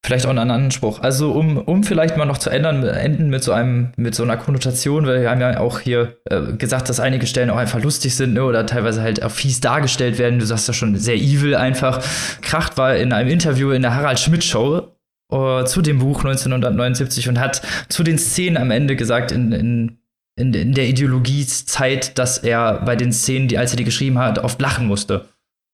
Vielleicht auch einen anderen Spruch. Also um, um vielleicht mal noch zu ändern, enden mit so einem, mit so einer Konnotation, weil wir haben ja auch hier äh, gesagt, dass einige Stellen auch einfach lustig sind, ne, oder teilweise halt auch fies dargestellt werden. Du sagst ja schon sehr evil einfach. Kracht war in einem Interview in der Harald Schmidt Show uh, zu dem Buch 1979 und hat zu den Szenen am Ende gesagt, in, in, in, in der Ideologiezeit, dass er bei den Szenen, die, als er die geschrieben hat, oft lachen musste.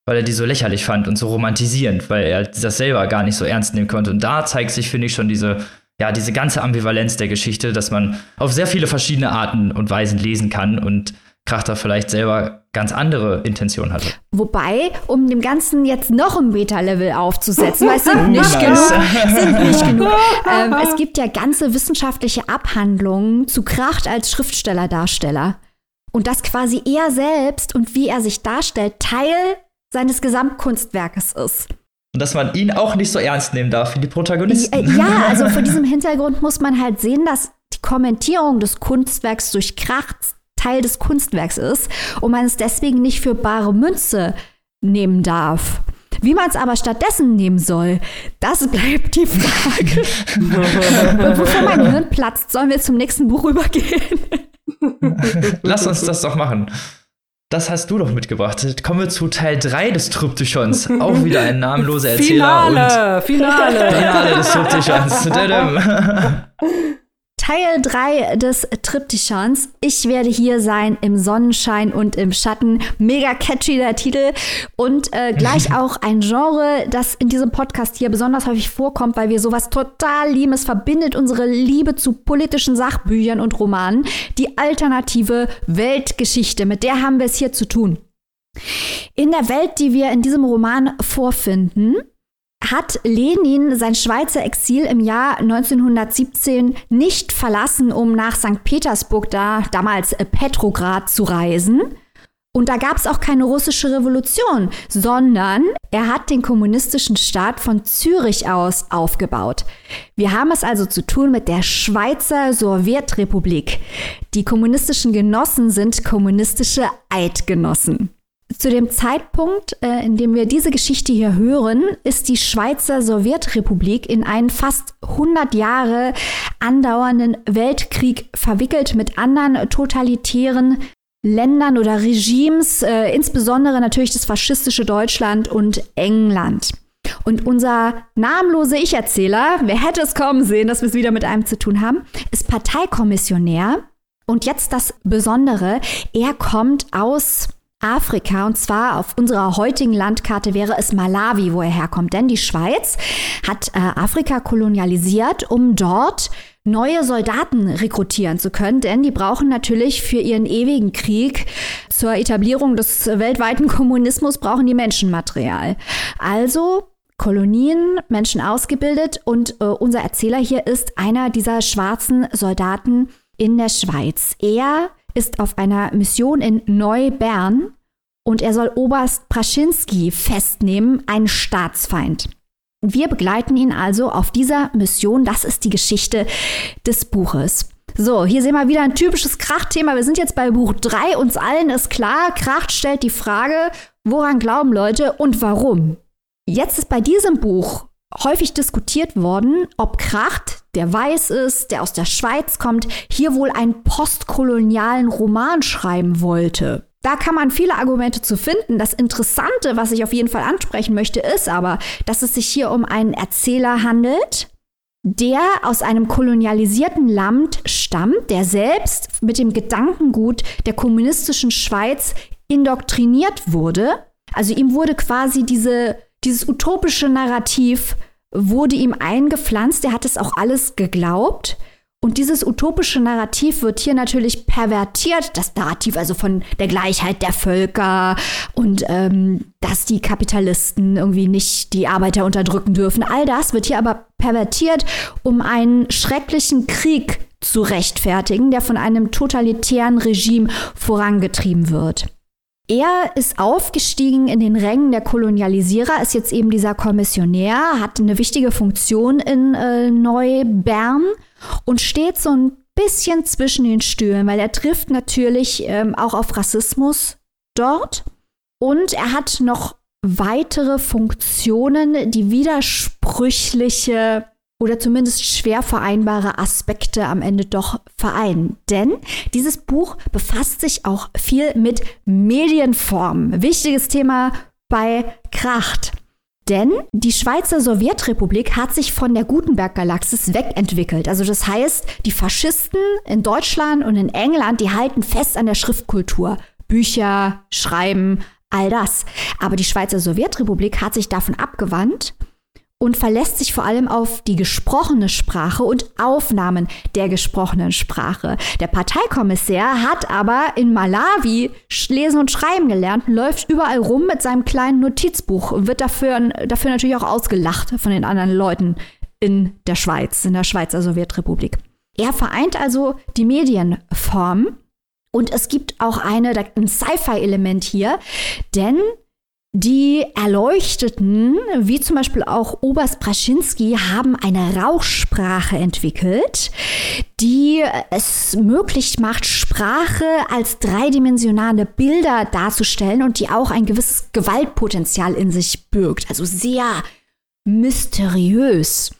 Weil er die so lächerlich fand und so romantisierend, weil er das selber gar nicht so ernst nehmen konnte. Und da zeigt sich, finde ich, schon diese, ja, diese ganze Ambivalenz der Geschichte, dass man auf sehr viele verschiedene Arten und Weisen lesen kann und Krachter vielleicht selber ganz andere Intentionen hatte. Wobei, um dem Ganzen jetzt noch ein Beta-Level aufzusetzen, weil es sind nicht genug, sind nicht genug. Ähm, es gibt ja ganze wissenschaftliche Abhandlungen zu Kracht als Schriftsteller-Darsteller. Und das quasi er selbst und wie er sich darstellt, Teil seines Gesamtkunstwerkes ist. Und dass man ihn auch nicht so ernst nehmen darf wie die Protagonisten. Ja, also vor diesem Hintergrund muss man halt sehen, dass die Kommentierung des Kunstwerks durch Kracht Teil des Kunstwerks ist und man es deswegen nicht für bare Münze nehmen darf. Wie man es aber stattdessen nehmen soll, das bleibt die Frage. Bevor mein Hirn platzt, sollen wir zum nächsten Buch übergehen. Lass uns das doch machen. Das hast du doch mitgebracht. Kommen wir zu Teil 3 des Tryptychons. Auch wieder ein namenloser Erzähler. Finale, und Finale. Finale des Tryptychons. Teil 3 des Triptychons. Ich werde hier sein im Sonnenschein und im Schatten. Mega catchy der Titel. Und äh, gleich auch ein Genre, das in diesem Podcast hier besonders häufig vorkommt, weil wir sowas total lieben. Es verbindet unsere Liebe zu politischen Sachbüchern und Romanen. Die alternative Weltgeschichte. Mit der haben wir es hier zu tun. In der Welt, die wir in diesem Roman vorfinden, hat Lenin sein Schweizer Exil im Jahr 1917 nicht verlassen, um nach St. Petersburg, da damals Petrograd, zu reisen. Und da gab es auch keine russische Revolution, sondern er hat den kommunistischen Staat von Zürich aus aufgebaut. Wir haben es also zu tun mit der Schweizer Sowjetrepublik. Die kommunistischen Genossen sind kommunistische Eidgenossen. Zu dem Zeitpunkt, äh, in dem wir diese Geschichte hier hören, ist die Schweizer Sowjetrepublik in einen fast 100 Jahre andauernden Weltkrieg verwickelt mit anderen totalitären Ländern oder Regimes, äh, insbesondere natürlich das faschistische Deutschland und England. Und unser namenlose Ich-Erzähler, wer hätte es kommen sehen, dass wir es wieder mit einem zu tun haben, ist Parteikommissionär Und jetzt das Besondere, er kommt aus Afrika und zwar auf unserer heutigen Landkarte wäre es Malawi, wo er herkommt. Denn die Schweiz hat äh, Afrika kolonialisiert, um dort neue Soldaten rekrutieren zu können, denn die brauchen natürlich für ihren ewigen Krieg zur Etablierung des weltweiten Kommunismus brauchen die Menschenmaterial. Also Kolonien, Menschen ausgebildet und äh, unser Erzähler hier ist einer dieser schwarzen Soldaten in der Schweiz. Er ist auf einer Mission in Neubern und er soll Oberst Praschinski festnehmen, einen Staatsfeind. Wir begleiten ihn also auf dieser Mission. Das ist die Geschichte des Buches. So, hier sehen wir wieder ein typisches Krachtthema. Wir sind jetzt bei Buch 3. Uns allen ist klar, Kracht stellt die Frage, woran glauben Leute und warum? Jetzt ist bei diesem Buch häufig diskutiert worden, ob Kracht, der weiß ist, der aus der Schweiz kommt, hier wohl einen postkolonialen Roman schreiben wollte. Da kann man viele Argumente zu finden. Das Interessante, was ich auf jeden Fall ansprechen möchte, ist aber, dass es sich hier um einen Erzähler handelt, der aus einem kolonialisierten Land stammt, der selbst mit dem Gedankengut der kommunistischen Schweiz indoktriniert wurde. Also ihm wurde quasi diese, dieses utopische Narrativ wurde ihm eingepflanzt, er hat es auch alles geglaubt. Und dieses utopische Narrativ wird hier natürlich pervertiert. Das Narrativ also von der Gleichheit der Völker und ähm, dass die Kapitalisten irgendwie nicht die Arbeiter unterdrücken dürfen. All das wird hier aber pervertiert, um einen schrecklichen Krieg zu rechtfertigen, der von einem totalitären Regime vorangetrieben wird. Er ist aufgestiegen in den Rängen der Kolonialisierer, ist jetzt eben dieser Kommissionär, hat eine wichtige Funktion in äh, Neubern und steht so ein bisschen zwischen den Stühlen, weil er trifft natürlich ähm, auch auf Rassismus dort. Und er hat noch weitere Funktionen, die widersprüchliche oder zumindest schwer vereinbare Aspekte am Ende doch vereinen. Denn dieses Buch befasst sich auch viel mit Medienformen. Wichtiges Thema bei Kracht. Denn die Schweizer Sowjetrepublik hat sich von der Gutenberg-Galaxis wegentwickelt. Also das heißt, die Faschisten in Deutschland und in England, die halten fest an der Schriftkultur. Bücher, Schreiben, all das. Aber die Schweizer Sowjetrepublik hat sich davon abgewandt und verlässt sich vor allem auf die gesprochene Sprache und Aufnahmen der gesprochenen Sprache. Der Parteikommissär hat aber in Malawi lesen und schreiben gelernt, läuft überall rum mit seinem kleinen Notizbuch und wird dafür, dafür natürlich auch ausgelacht von den anderen Leuten in der Schweiz, in der Schweizer Sowjetrepublik. Er vereint also die Medienform und es gibt auch eine, ein Sci-Fi-Element hier, denn die Erleuchteten, wie zum Beispiel auch Oberst Praschinski, haben eine Rauchsprache entwickelt, die es möglich macht, Sprache als dreidimensionale Bilder darzustellen und die auch ein gewisses Gewaltpotenzial in sich birgt. Also sehr mysteriös.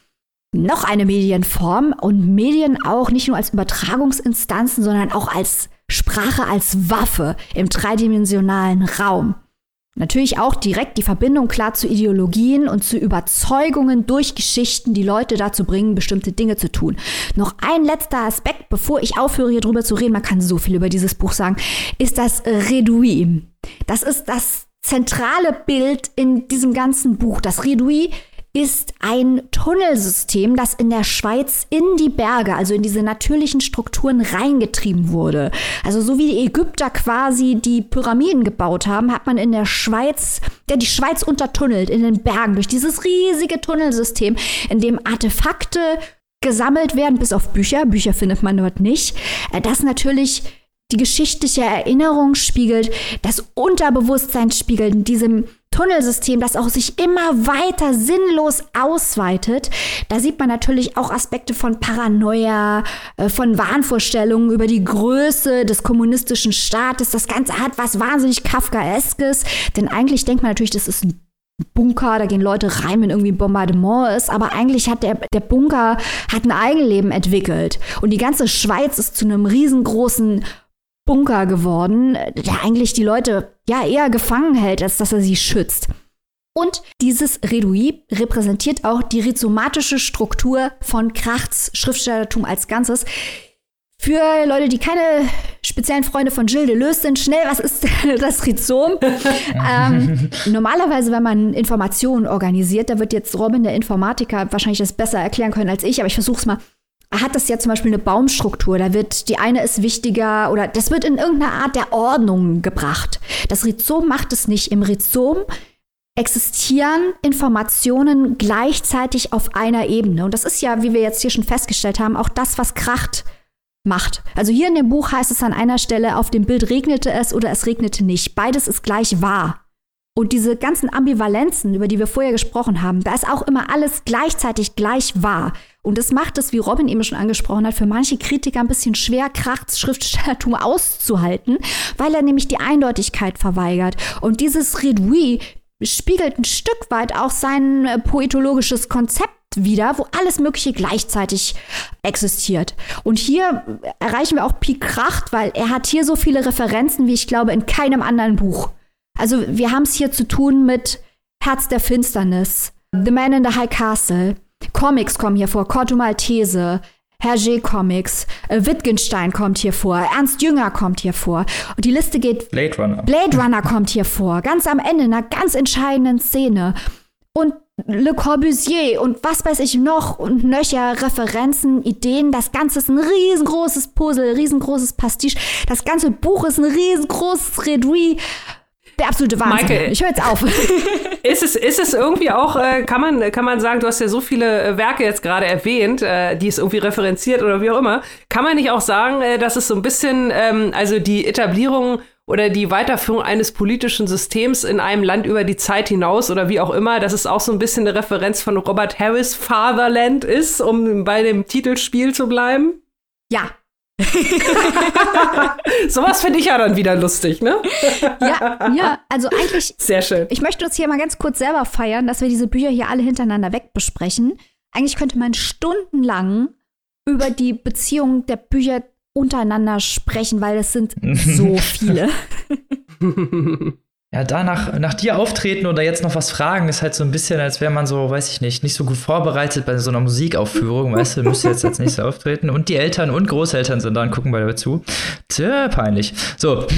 Noch eine Medienform und Medien auch nicht nur als Übertragungsinstanzen, sondern auch als Sprache als Waffe im dreidimensionalen Raum. Natürlich auch direkt die Verbindung klar zu Ideologien und zu Überzeugungen durch Geschichten, die Leute dazu bringen, bestimmte Dinge zu tun. Noch ein letzter Aspekt, bevor ich aufhöre, hier drüber zu reden, man kann so viel über dieses Buch sagen, ist das Redouis. Das ist das zentrale Bild in diesem ganzen Buch. Das Redouis ist ein Tunnelsystem, das in der Schweiz in die Berge, also in diese natürlichen Strukturen reingetrieben wurde. Also so wie die Ägypter quasi die Pyramiden gebaut haben, hat man in der Schweiz, ja, die Schweiz untertunnelt in den Bergen durch dieses riesige Tunnelsystem, in dem Artefakte gesammelt werden, bis auf Bücher. Bücher findet man dort nicht. Äh, das natürlich die geschichtliche Erinnerung spiegelt, das Unterbewusstsein spiegelt in diesem Tunnelsystem, das auch sich immer weiter sinnlos ausweitet. Da sieht man natürlich auch Aspekte von Paranoia, äh, von Wahnvorstellungen über die Größe des kommunistischen Staates. Das Ganze hat was wahnsinnig Kafkaeskes, denn eigentlich denkt man natürlich, das ist ein Bunker, da gehen Leute rein, wenn irgendwie ein Bombardement ist, aber eigentlich hat der, der Bunker hat ein Eigenleben entwickelt und die ganze Schweiz ist zu einem riesengroßen Bunker geworden, der eigentlich die Leute ja eher gefangen hält, als dass er sie schützt. Und dieses Redouis repräsentiert auch die rhizomatische Struktur von Krachts Schriftstellertum als Ganzes. Für Leute, die keine speziellen Freunde von Gilles Deleuze sind, schnell, was ist das Rhizom? ähm, normalerweise, wenn man Informationen organisiert, da wird jetzt Robin, der Informatiker, wahrscheinlich das besser erklären können als ich, aber ich versuche es mal. Hat das ja zum Beispiel eine Baumstruktur, da wird die eine ist wichtiger oder das wird in irgendeiner Art der Ordnung gebracht. Das Rhizom macht es nicht. Im Rhizom existieren Informationen gleichzeitig auf einer Ebene. Und das ist ja, wie wir jetzt hier schon festgestellt haben, auch das, was Kracht macht. Also hier in dem Buch heißt es an einer Stelle, auf dem Bild regnete es oder es regnete nicht. Beides ist gleich wahr. Und diese ganzen Ambivalenzen, über die wir vorher gesprochen haben, da ist auch immer alles gleichzeitig gleich wahr. Und das macht es, wie Robin eben schon angesprochen hat, für manche Kritiker ein bisschen schwer, Krachts Schriftstellertum auszuhalten, weil er nämlich die Eindeutigkeit verweigert. Und dieses Redouis spiegelt ein Stück weit auch sein äh, poetologisches Konzept wieder, wo alles Mögliche gleichzeitig existiert. Und hier erreichen wir auch Pik Kracht, weil er hat hier so viele Referenzen, wie ich glaube, in keinem anderen Buch. Also wir haben es hier zu tun mit Herz der Finsternis, The Man in the High Castle, Comics kommen hier vor, Corto Maltese, Hergé Comics, äh, Wittgenstein kommt hier vor, Ernst Jünger kommt hier vor. Und die Liste geht. Blade Runner. Blade Runner kommt hier vor, ganz am Ende, in einer ganz entscheidenden Szene. Und Le Corbusier und was weiß ich noch und nöcher Referenzen, Ideen. Das Ganze ist ein riesengroßes Puzzle, riesengroßes Pastiche. Das ganze Buch ist ein riesengroßes Redouis. Der absolute Wahnsinn. Michael. Ich höre jetzt auf. Ist es, ist es irgendwie auch, äh, kann, man, kann man sagen, du hast ja so viele äh, Werke jetzt gerade erwähnt, äh, die es irgendwie referenziert oder wie auch immer. Kann man nicht auch sagen, äh, dass es so ein bisschen, ähm, also die Etablierung oder die Weiterführung eines politischen Systems in einem Land über die Zeit hinaus oder wie auch immer, dass es auch so ein bisschen eine Referenz von Robert Harris Fatherland ist, um bei dem Titelspiel zu bleiben? Ja, Sowas finde ich ja dann wieder lustig, ne? ja, ja, also eigentlich. Sehr schön. Ich möchte uns hier mal ganz kurz selber feiern, dass wir diese Bücher hier alle hintereinander weg besprechen. Eigentlich könnte man stundenlang über die Beziehung der Bücher untereinander sprechen, weil es sind so viele. Ja, da nach, nach dir auftreten oder jetzt noch was fragen, ist halt so ein bisschen, als wäre man so, weiß ich nicht, nicht so gut vorbereitet bei so einer Musikaufführung, weißt du, müsste jetzt als nächstes auftreten. Und die Eltern und Großeltern sind da und gucken bei dir zu. Tja, peinlich. So.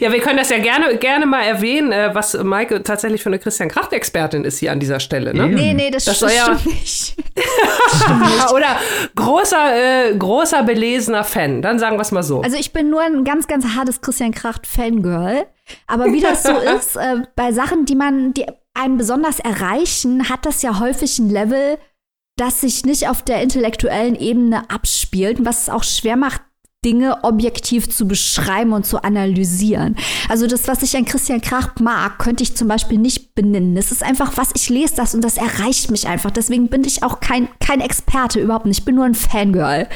ja, wir können das ja gerne, gerne mal erwähnen, äh, was Maike tatsächlich für eine Christian Kracht-Expertin ist hier an dieser Stelle. Ne? Nee, nee, das, das stimmt, ja nicht. Oder großer, äh, großer belesener Fan. Dann sagen wir es mal so. Also ich bin nur ein ganz, ganz hartes Christian Kracht-Fangirl. Girl. Aber wie das so ist, äh, bei Sachen, die man, die einen besonders erreichen, hat das ja häufig ein Level, das sich nicht auf der intellektuellen Ebene abspielt, was es auch schwer macht, Dinge objektiv zu beschreiben und zu analysieren. Also das, was ich an Christian Krach mag, könnte ich zum Beispiel nicht benennen. Es ist einfach, was ich lese das und das erreicht mich einfach. Deswegen bin ich auch kein, kein Experte überhaupt nicht. Ich bin nur ein Fangirl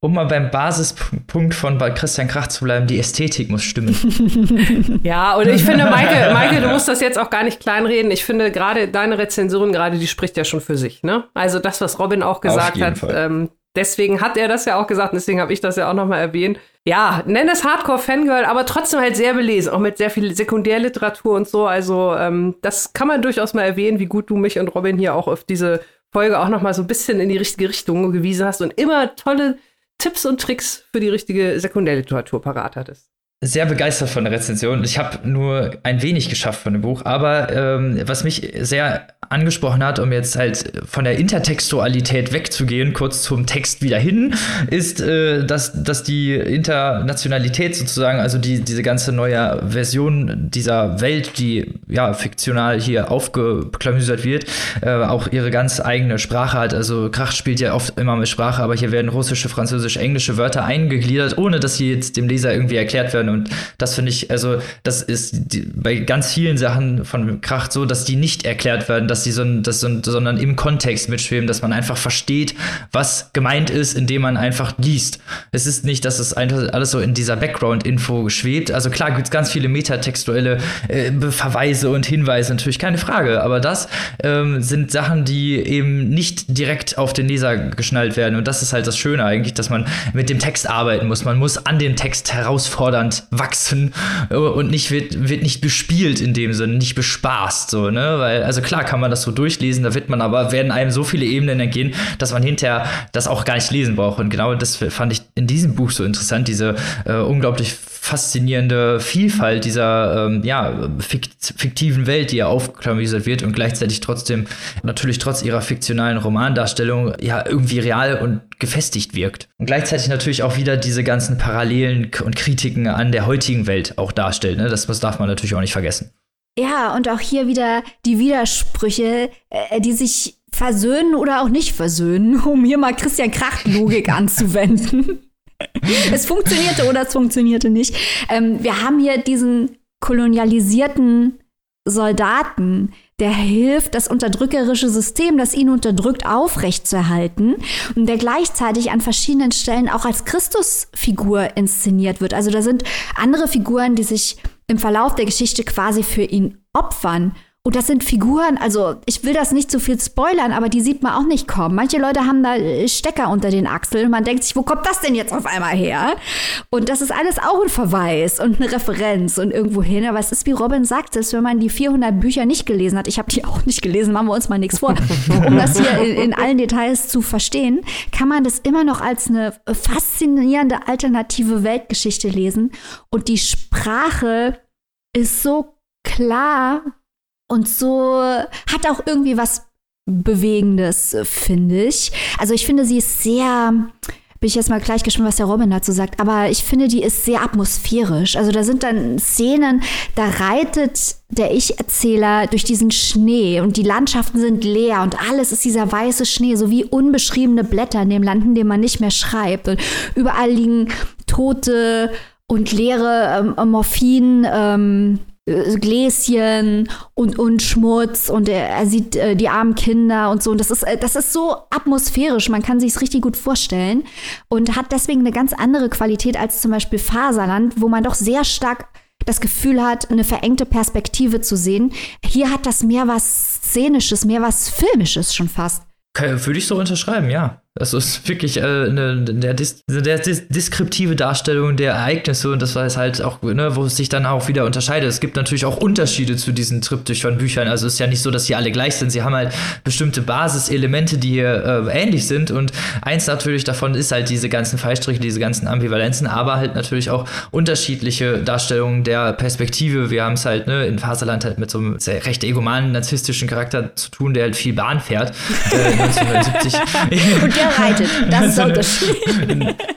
um mal beim Basispunkt von Christian Krach zu bleiben, die Ästhetik muss stimmen. ja, und ich finde, Maike, Maike, du musst das jetzt auch gar nicht kleinreden. Ich finde gerade deine Rezension gerade, die spricht ja schon für sich. Ne? Also das, was Robin auch gesagt hat, ähm, deswegen hat er das ja auch gesagt, deswegen habe ich das ja auch nochmal erwähnt. Ja, nenn es Hardcore-Fangirl, aber trotzdem halt sehr belesen, auch mit sehr viel Sekundärliteratur und so. Also ähm, das kann man durchaus mal erwähnen, wie gut du mich und Robin hier auch auf diese Folge auch nochmal so ein bisschen in die richtige Richtung gewiesen hast und immer tolle Tipps und Tricks für die richtige Sekundärliteratur parat hattest sehr begeistert von der Rezension. Ich habe nur ein wenig geschafft von dem Buch, aber ähm, was mich sehr angesprochen hat, um jetzt halt von der Intertextualität wegzugehen, kurz zum Text wieder hin, ist, äh, dass, dass die Internationalität sozusagen, also die, diese ganze neue Version dieser Welt, die ja fiktional hier aufgeklamüsert wird, äh, auch ihre ganz eigene Sprache hat. Also Krach spielt ja oft immer mit Sprache, aber hier werden russische, französische, englische Wörter eingegliedert, ohne dass sie jetzt dem Leser irgendwie erklärt werden. Und das finde ich, also, das ist die, bei ganz vielen Sachen von Kracht so, dass die nicht erklärt werden, dass die so, das so, sondern im Kontext mitschweben, dass man einfach versteht, was gemeint ist, indem man einfach liest. Es ist nicht, dass es einfach alles so in dieser Background-Info schwebt. Also klar gibt es ganz viele metatextuelle äh, Verweise und Hinweise, natürlich keine Frage, aber das ähm, sind Sachen, die eben nicht direkt auf den Leser geschnallt werden. Und das ist halt das Schöne eigentlich, dass man mit dem Text arbeiten muss. Man muss an dem Text herausfordernd wachsen und nicht wird, wird nicht bespielt in dem Sinne, nicht bespaßt, so, ne? Weil, also klar kann man das so durchlesen, da wird man aber, werden einem so viele Ebenen entgehen, dass man hinterher das auch gar nicht lesen braucht. Und genau das fand ich in diesem Buch so interessant, diese äh, unglaublich faszinierende Vielfalt dieser ähm, ja, fiktiven Welt, die ja aufklamüsert wird und gleichzeitig trotzdem natürlich trotz ihrer fiktionalen Romandarstellung ja irgendwie real und gefestigt wirkt. Und gleichzeitig natürlich auch wieder diese ganzen Parallelen und Kritiken an der heutigen Welt auch darstellt. Ne? Das, das darf man natürlich auch nicht vergessen. Ja, und auch hier wieder die Widersprüche, äh, die sich versöhnen oder auch nicht versöhnen, um hier mal Christian Kracht-Logik anzuwenden. es funktionierte oder es funktionierte nicht. Ähm, wir haben hier diesen kolonialisierten Soldaten, der hilft, das unterdrückerische System, das ihn unterdrückt, aufrechtzuerhalten und der gleichzeitig an verschiedenen Stellen auch als Christusfigur inszeniert wird. Also da sind andere Figuren, die sich im Verlauf der Geschichte quasi für ihn opfern. Und das sind Figuren, also ich will das nicht zu viel spoilern, aber die sieht man auch nicht kommen. Manche Leute haben da äh, Stecker unter den Achseln man denkt sich, wo kommt das denn jetzt auf einmal her? Und das ist alles auch ein Verweis und eine Referenz und irgendwo hin. Aber es ist, wie Robin sagt, es, wenn man die 400 Bücher nicht gelesen hat, ich habe die auch nicht gelesen, machen wir uns mal nichts vor, um das hier in, in allen Details zu verstehen, kann man das immer noch als eine faszinierende alternative Weltgeschichte lesen. Und die Sprache ist so klar und so hat auch irgendwie was Bewegendes, finde ich. Also ich finde, sie ist sehr, bin ich jetzt mal gleich gespannt, was der Robin dazu sagt, aber ich finde, die ist sehr atmosphärisch. Also da sind dann Szenen, da reitet der Ich-Erzähler durch diesen Schnee und die Landschaften sind leer und alles ist dieser weiße Schnee, so wie unbeschriebene Blätter in dem Land, in dem man nicht mehr schreibt. Und überall liegen tote und leere ähm, Morphin. Ähm, äh, Gläschen und, und Schmutz und er, er sieht äh, die armen Kinder und so. Und das ist, äh, das ist so atmosphärisch, man kann sich es richtig gut vorstellen und hat deswegen eine ganz andere Qualität als zum Beispiel Faserland, wo man doch sehr stark das Gefühl hat, eine verengte Perspektive zu sehen. Hier hat das mehr was Szenisches, mehr was Filmisches schon fast. Würde ich so unterschreiben, ja. Das ist wirklich äh, eine, eine, dis, eine deskriptive Darstellung der Ereignisse und das war es halt auch, ne, wo es sich dann auch wieder unterscheidet. Es gibt natürlich auch Unterschiede zu diesen Triptychon-Büchern. Also es ist ja nicht so, dass sie alle gleich sind. Sie haben halt bestimmte Basiselemente, die hier äh, ähnlich sind und eins natürlich davon ist halt diese ganzen Fallstriche, diese ganzen Ambivalenzen, aber halt natürlich auch unterschiedliche Darstellungen der Perspektive. Wir haben es halt ne, in Faserland halt mit so einem sehr recht egomanen, narzisstischen Charakter zu tun, der halt viel Bahn fährt. Äh, 1970. reitet. Das ist der Unterschied.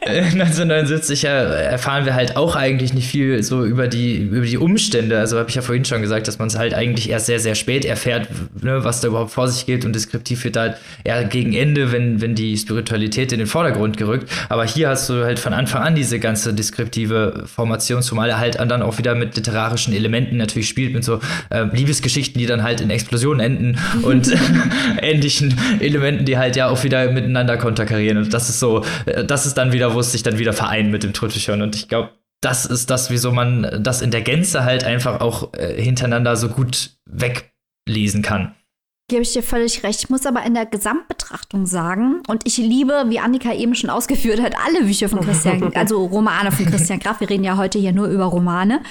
1979 erfahren wir halt auch eigentlich nicht viel so über die, über die Umstände. Also habe ich ja vorhin schon gesagt, dass man es halt eigentlich erst sehr, sehr spät erfährt, ne, was da überhaupt vor sich geht. Und deskriptiv wird halt eher gegen Ende, wenn, wenn die Spiritualität in den Vordergrund gerückt. Aber hier hast du halt von Anfang an diese ganze deskriptive Formation, zumal er halt dann auch wieder mit literarischen Elementen natürlich spielt, mit so äh, Liebesgeschichten, die dann halt in Explosionen enden und ähnlichen Elementen, die halt ja auch wieder miteinander konterkarieren. Und das ist so, äh, das ist dann wieder, wo es sich dann wieder vereint mit dem Triptychon. Und ich glaube, das ist das, wieso man das in der Gänze halt einfach auch äh, hintereinander so gut weglesen kann. Gebe ich dir völlig recht. Ich muss aber in der Gesamtbetrachtung sagen, und ich liebe, wie Annika eben schon ausgeführt hat, alle Bücher von Christian, also Romane von Christian Graf. Wir reden ja heute hier nur über Romane.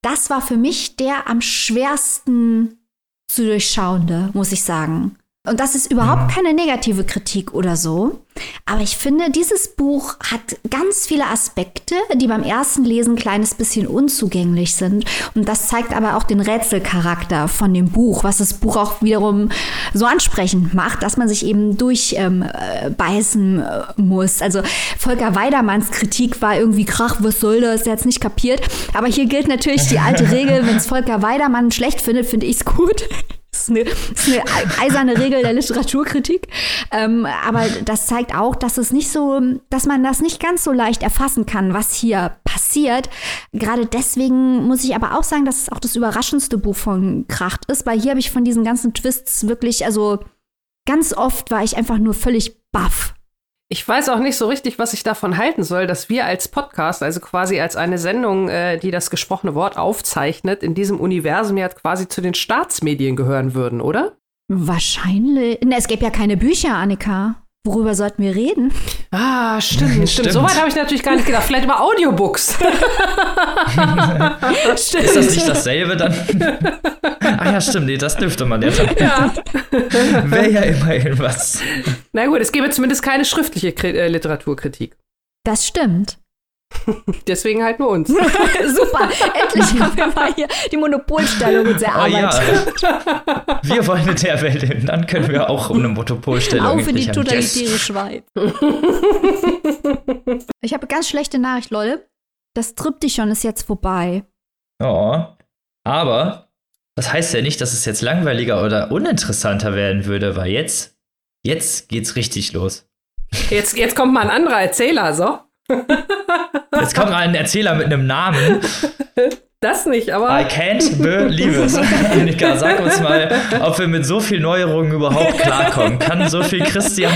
Das war für mich der am schwersten zu durchschauende, muss ich sagen. Und das ist überhaupt keine negative Kritik oder so. Aber ich finde, dieses Buch hat ganz viele Aspekte, die beim ersten Lesen ein kleines bisschen unzugänglich sind. Und das zeigt aber auch den Rätselcharakter von dem Buch, was das Buch auch wiederum so ansprechend macht, dass man sich eben durchbeißen ähm, äh, muss. Also Volker Weidermanns Kritik war irgendwie krach, was soll das? Der hat es nicht kapiert. Aber hier gilt natürlich die alte Regel, wenn es Volker Weidermann schlecht findet, finde ich es gut. Das ist, eine, das ist eine eiserne Regel der Literaturkritik. Ähm, aber das zeigt auch, dass es nicht so, dass man das nicht ganz so leicht erfassen kann, was hier passiert. Gerade deswegen muss ich aber auch sagen, dass es auch das überraschendste Buch von Kracht ist, weil hier habe ich von diesen ganzen Twists wirklich, also ganz oft war ich einfach nur völlig baff. Ich weiß auch nicht so richtig, was ich davon halten soll, dass wir als Podcast, also quasi als eine Sendung, äh, die das gesprochene Wort aufzeichnet, in diesem Universum ja quasi zu den Staatsmedien gehören würden, oder? Wahrscheinlich. Ne, es gäbe ja keine Bücher, Annika. Worüber sollten wir reden? Ah, stimmt, stimmt. So weit habe ich natürlich gar nicht gedacht. Vielleicht über Audiobooks. stimmt. Ist das nicht dasselbe dann? ah ja, stimmt, nee, das dürfte man ja dann. Ja. Wäre ja immerhin was. Na gut, es gäbe zumindest keine schriftliche Kri äh, Literaturkritik. Das stimmt. Deswegen halt nur uns. Super, endlich haben wir mal hier die Monopolstellung uns erarbeitet. Oh ja. Wir wollen mit der Welt hin, dann können wir auch um eine Monopolstellung Auf in die totalitäre yes. Schweiz. ich habe ganz schlechte Nachricht, Leute. Das Triptychon ist jetzt vorbei. Oh, aber das heißt ja nicht, dass es jetzt langweiliger oder uninteressanter werden würde, weil jetzt, jetzt geht's richtig los. Jetzt, jetzt kommt mal ein anderer Erzähler, so. Jetzt kommt ein Erzähler mit einem Namen. Das nicht, aber. I can't believe it. Annika, sag uns mal, ob wir mit so viel Neuerungen überhaupt klarkommen. Kann so viel Christian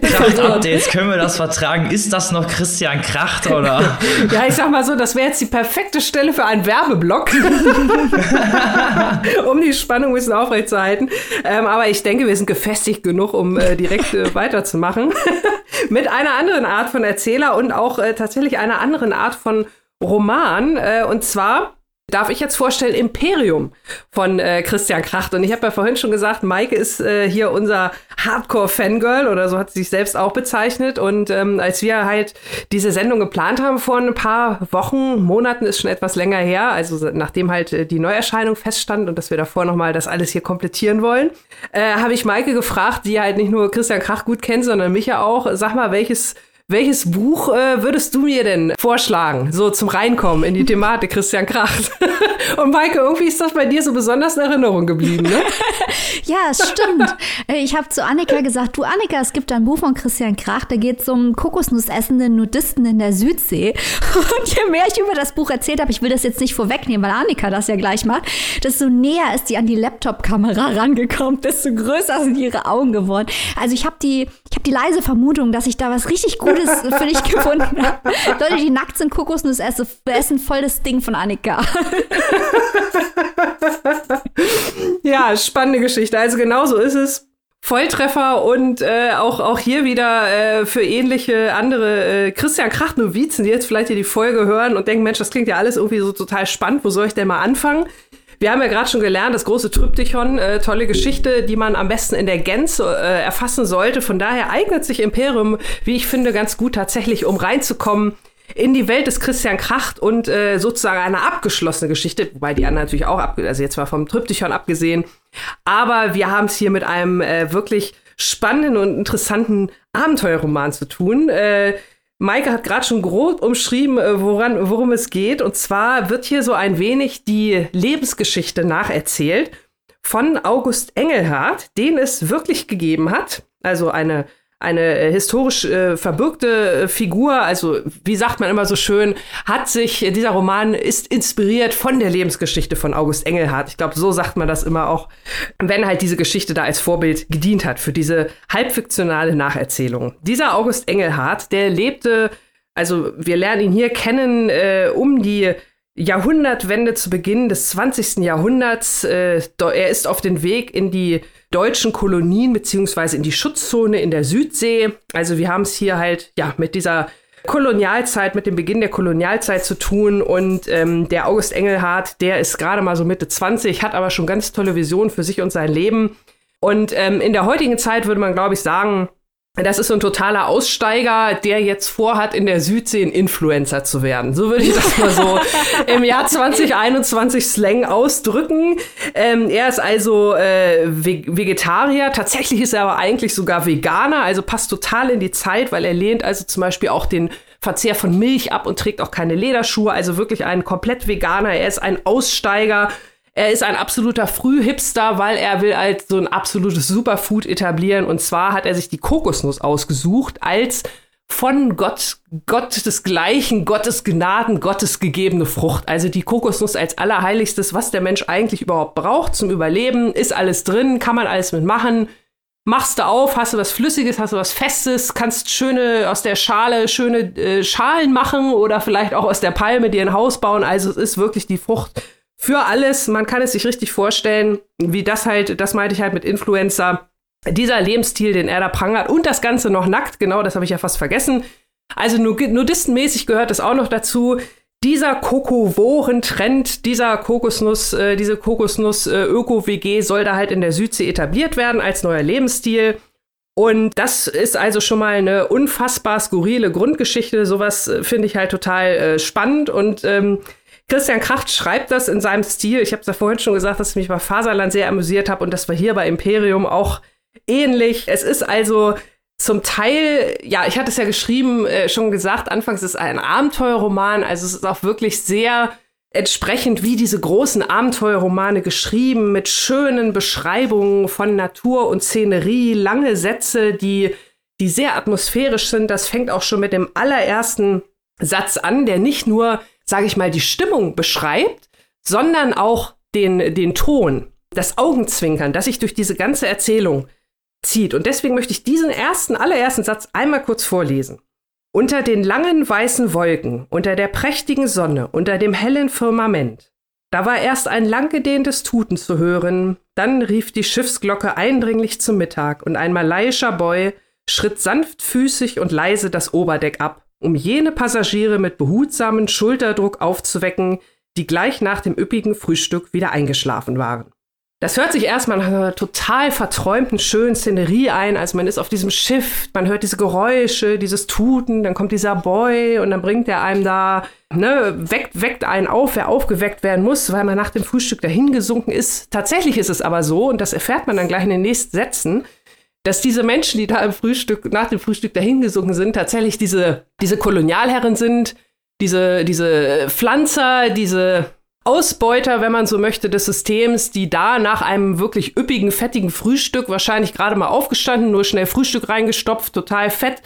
Kracht-Updates, können wir das vertragen? Ist das noch Christian Kracht oder? Ja, ich sag mal so, das wäre jetzt die perfekte Stelle für einen Werbeblock, um die Spannung ein bisschen aufrechtzuerhalten. Ähm, aber ich denke, wir sind gefestigt genug, um äh, direkt äh, weiterzumachen. mit einer anderen Art von Erzähler und auch äh, tatsächlich einer anderen Art von Roman. Äh, und zwar darf ich jetzt vorstellen Imperium von äh, Christian Kracht. Und ich habe ja vorhin schon gesagt, Maike ist äh, hier unser Hardcore-Fangirl oder so hat sie sich selbst auch bezeichnet. Und ähm, als wir halt diese Sendung geplant haben vor ein paar Wochen, Monaten ist schon etwas länger her, also nachdem halt äh, die Neuerscheinung feststand und dass wir davor nochmal das alles hier komplettieren wollen, äh, habe ich Maike gefragt, die halt nicht nur Christian Kracht gut kennt, sondern mich ja auch, sag mal, welches welches Buch äh, würdest du mir denn vorschlagen, so zum Reinkommen in die Thematik Christian Kracht? Und Maike, irgendwie ist das bei dir so besonders in Erinnerung geblieben, ne? ja, es stimmt. Äh, ich habe zu Annika gesagt, du Annika, es gibt ein Buch von Christian Kracht, da geht es um kokosnussessende Nudisten in der Südsee. Und je mehr ich über das Buch erzählt habe, ich will das jetzt nicht vorwegnehmen, weil Annika das ja gleich macht, desto näher ist die an die Laptop-Kamera rangekommen, desto größer sind ihre Augen geworden. Also ich habe die, ich habe die leise Vermutung, dass ich da was richtig Gutes Gutes für dich gefunden habe. Leute, die nackt sind, Kokosnuss essen, essen voll das Ding von Annika. ja, spannende Geschichte. Also genau so ist es. Volltreffer und äh, auch, auch hier wieder äh, für ähnliche andere äh, Christian Kracht-Novizen, die jetzt vielleicht hier die Folge hören und denken, Mensch, das klingt ja alles irgendwie so total spannend, wo soll ich denn mal anfangen? Wir haben ja gerade schon gelernt, das große Tryptychon, äh, tolle Geschichte, die man am besten in der Gänze äh, erfassen sollte. Von daher eignet sich Imperium, wie ich finde, ganz gut tatsächlich, um reinzukommen in die Welt des Christian Kracht und äh, sozusagen eine abgeschlossene Geschichte, wobei die anderen natürlich auch, ab, also jetzt mal vom Tryptychon abgesehen. Aber wir haben es hier mit einem äh, wirklich spannenden und interessanten Abenteuerroman zu tun. Äh, Maike hat gerade schon grob umschrieben, äh, woran, worum es geht. Und zwar wird hier so ein wenig die Lebensgeschichte nacherzählt von August Engelhardt, den es wirklich gegeben hat. Also eine eine äh, historisch äh, verbürgte äh, Figur, also wie sagt man immer so schön, hat sich, äh, dieser Roman ist inspiriert von der Lebensgeschichte von August Engelhardt. Ich glaube, so sagt man das immer auch, wenn halt diese Geschichte da als Vorbild gedient hat für diese halbfiktionale Nacherzählung. Dieser August Engelhardt, der lebte, also wir lernen ihn hier kennen, äh, um die Jahrhundertwende zu Beginn des 20. Jahrhunderts. Äh, er ist auf den Weg in die deutschen Kolonien beziehungsweise in die Schutzzone in der Südsee. Also wir haben es hier halt ja mit dieser Kolonialzeit, mit dem Beginn der Kolonialzeit zu tun. Und ähm, der August Engelhardt, der ist gerade mal so Mitte 20, hat aber schon ganz tolle Visionen für sich und sein Leben. Und ähm, in der heutigen Zeit würde man, glaube ich, sagen, das ist so ein totaler Aussteiger, der jetzt vorhat, in der Südsee ein Influencer zu werden. So würde ich das mal so im Jahr 2021 Slang ausdrücken. Ähm, er ist also äh, Vegetarier. Tatsächlich ist er aber eigentlich sogar Veganer, also passt total in die Zeit, weil er lehnt also zum Beispiel auch den Verzehr von Milch ab und trägt auch keine Lederschuhe. Also wirklich ein komplett Veganer. Er ist ein Aussteiger er ist ein absoluter Frühhipster, weil er will als so ein absolutes Superfood etablieren. Und zwar hat er sich die Kokosnuss ausgesucht als von Gott, Gott desgleichen, Gottes Gnaden, Gottes gegebene Frucht. Also die Kokosnuss als allerheiligstes, was der Mensch eigentlich überhaupt braucht zum Überleben, ist alles drin, kann man alles mitmachen. Machst du auf, hast du was Flüssiges, hast du was Festes, kannst schöne aus der Schale schöne äh, Schalen machen oder vielleicht auch aus der Palme dir ein Haus bauen. Also es ist wirklich die Frucht für alles. Man kann es sich richtig vorstellen, wie das halt, das meinte ich halt mit Influencer. dieser Lebensstil, den er da prangert und das Ganze noch nackt, genau, das habe ich ja fast vergessen. Also nudistenmäßig gehört es auch noch dazu. Dieser Kokovoren-Trend, dieser Kokosnuss, äh, diese Kokosnuss-Öko-WG äh, soll da halt in der Südsee etabliert werden als neuer Lebensstil. Und das ist also schon mal eine unfassbar skurrile Grundgeschichte. Sowas äh, finde ich halt total äh, spannend. Und ähm, Christian Kracht schreibt das in seinem Stil. Ich habe es ja vorhin schon gesagt, dass ich mich bei Faserland sehr amüsiert habe und das war hier bei Imperium auch ähnlich. Es ist also zum Teil, ja, ich hatte es ja geschrieben, äh, schon gesagt, anfangs ist es ein Abenteuerroman, also es ist auch wirklich sehr entsprechend wie diese großen Abenteuerromane geschrieben, mit schönen Beschreibungen von Natur und Szenerie, lange Sätze, die, die sehr atmosphärisch sind. Das fängt auch schon mit dem allerersten Satz an, der nicht nur, sage ich mal, die Stimmung beschreibt, sondern auch den, den Ton, das Augenzwinkern, das sich durch diese ganze Erzählung zieht. Und deswegen möchte ich diesen ersten, allerersten Satz einmal kurz vorlesen. Unter den langen weißen Wolken, unter der prächtigen Sonne, unter dem hellen Firmament. Da war erst ein langgedehntes Tuten zu hören, dann rief die Schiffsglocke eindringlich zum Mittag und ein malaiischer Boy schritt sanftfüßig und leise das Oberdeck ab, um jene Passagiere mit behutsamen Schulterdruck aufzuwecken, die gleich nach dem üppigen Frühstück wieder eingeschlafen waren. Das hört sich erstmal nach einer total verträumten, schönen Szenerie ein. Also man ist auf diesem Schiff, man hört diese Geräusche, dieses Tuten, dann kommt dieser Boy und dann bringt er einem da, ne, weckt, weckt einen auf, wer aufgeweckt werden muss, weil man nach dem Frühstück dahin gesunken ist. Tatsächlich ist es aber so, und das erfährt man dann gleich in den nächsten Sätzen, dass diese Menschen, die da im Frühstück, nach dem Frühstück dahin gesunken sind, tatsächlich diese, diese Kolonialherren sind, diese, diese Pflanzer, diese Ausbeuter, wenn man so möchte, des Systems, die da nach einem wirklich üppigen, fettigen Frühstück, wahrscheinlich gerade mal aufgestanden, nur schnell Frühstück reingestopft, total fett,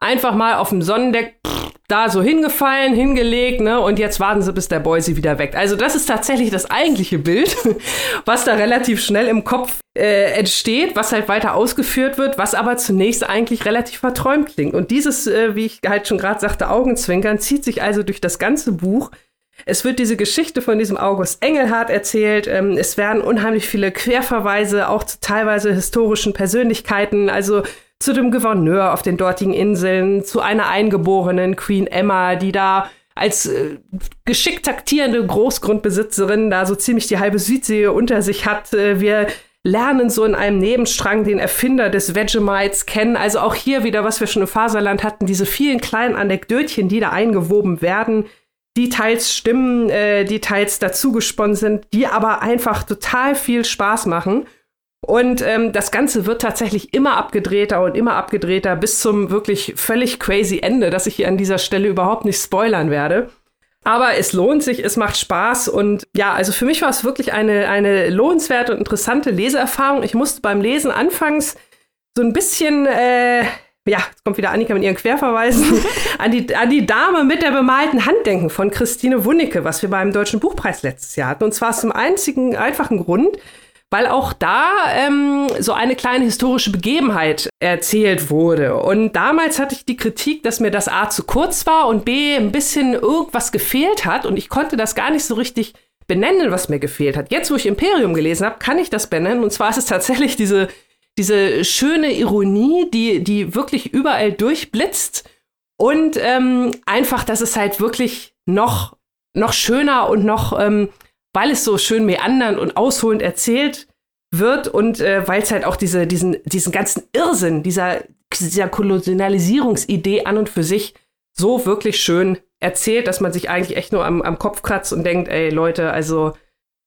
einfach mal auf dem Sonnendeck pff, da so hingefallen, hingelegt, ne? Und jetzt warten sie, bis der Boy sie wieder weckt. Also das ist tatsächlich das eigentliche Bild, was da relativ schnell im Kopf äh, entsteht, was halt weiter ausgeführt wird, was aber zunächst eigentlich relativ verträumt klingt. Und dieses, äh, wie ich halt schon gerade sagte, Augenzwinkern zieht sich also durch das ganze Buch es wird diese Geschichte von diesem August Engelhardt erzählt. Ähm, es werden unheimlich viele Querverweise auch zu teilweise historischen Persönlichkeiten, also zu dem Gouverneur auf den dortigen Inseln, zu einer eingeborenen Queen Emma, die da als äh, geschickt taktierende Großgrundbesitzerin da so ziemlich die halbe Südsee unter sich hat. Äh, wir lernen so in einem Nebenstrang den Erfinder des Vegemites kennen. Also auch hier wieder, was wir schon im Faserland hatten, diese vielen kleinen Anekdötchen, die da eingewoben werden, die teils stimmen, äh, die teils dazugesponnen sind, die aber einfach total viel Spaß machen. Und ähm, das Ganze wird tatsächlich immer abgedrehter und immer abgedrehter bis zum wirklich völlig crazy Ende, das ich hier an dieser Stelle überhaupt nicht spoilern werde. Aber es lohnt sich, es macht Spaß und ja, also für mich war es wirklich eine, eine lohnenswerte und interessante Leseerfahrung. Ich musste beim Lesen anfangs so ein bisschen äh, ja, jetzt kommt wieder Annika mit ihren Querverweisen, an die, an die Dame mit der bemalten Hand denken von Christine Wunicke, was wir beim Deutschen Buchpreis letztes Jahr hatten. Und zwar aus dem einzigen, einfachen Grund, weil auch da ähm, so eine kleine historische Begebenheit erzählt wurde. Und damals hatte ich die Kritik, dass mir das A zu kurz war und B ein bisschen irgendwas gefehlt hat und ich konnte das gar nicht so richtig benennen, was mir gefehlt hat. Jetzt, wo ich Imperium gelesen habe, kann ich das benennen. Und zwar ist es tatsächlich diese diese schöne Ironie, die, die wirklich überall durchblitzt. Und ähm, einfach, dass es halt wirklich noch, noch schöner und noch, ähm, weil es so schön meandernd und ausholend erzählt wird und äh, weil es halt auch diese, diesen, diesen ganzen Irrsinn dieser, dieser Kolonialisierungsidee an und für sich so wirklich schön erzählt, dass man sich eigentlich echt nur am, am Kopf kratzt und denkt, ey Leute, also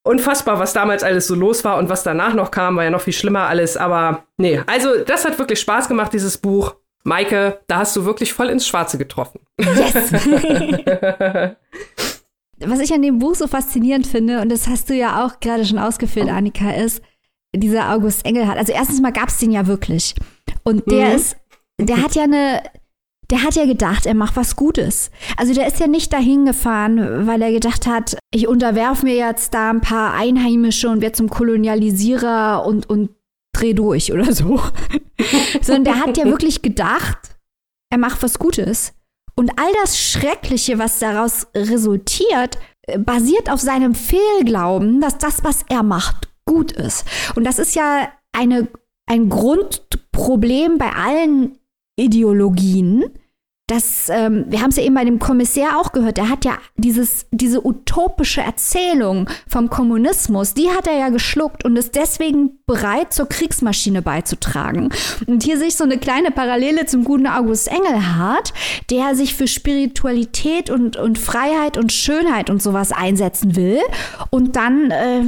unfassbar, was damals alles so los war und was danach noch kam, war ja noch viel schlimmer alles. Aber nee, also das hat wirklich Spaß gemacht, dieses Buch. Maike, da hast du wirklich voll ins Schwarze getroffen. Yes! was ich an dem Buch so faszinierend finde, und das hast du ja auch gerade schon ausgeführt, Annika, ist, dieser August Engelhardt. Also erstens mal gab es den ja wirklich. Und der mhm. ist, der hat ja eine der hat ja gedacht, er macht was Gutes. Also der ist ja nicht dahin gefahren, weil er gedacht hat, ich unterwerfe mir jetzt da ein paar Einheimische und werde zum Kolonialisierer und, und dreh durch oder so. Sondern der hat ja wirklich gedacht, er macht was Gutes. Und all das Schreckliche, was daraus resultiert, basiert auf seinem Fehlglauben, dass das, was er macht, gut ist. Und das ist ja eine ein Grundproblem bei allen Ideologien, das, ähm, wir haben es ja eben bei dem Kommissär auch gehört, er hat ja dieses, diese utopische Erzählung vom Kommunismus, die hat er ja geschluckt und ist deswegen bereit, zur Kriegsmaschine beizutragen. Und hier sehe ich so eine kleine Parallele zum guten August Engelhardt, der sich für Spiritualität und, und Freiheit und Schönheit und sowas einsetzen will und dann äh,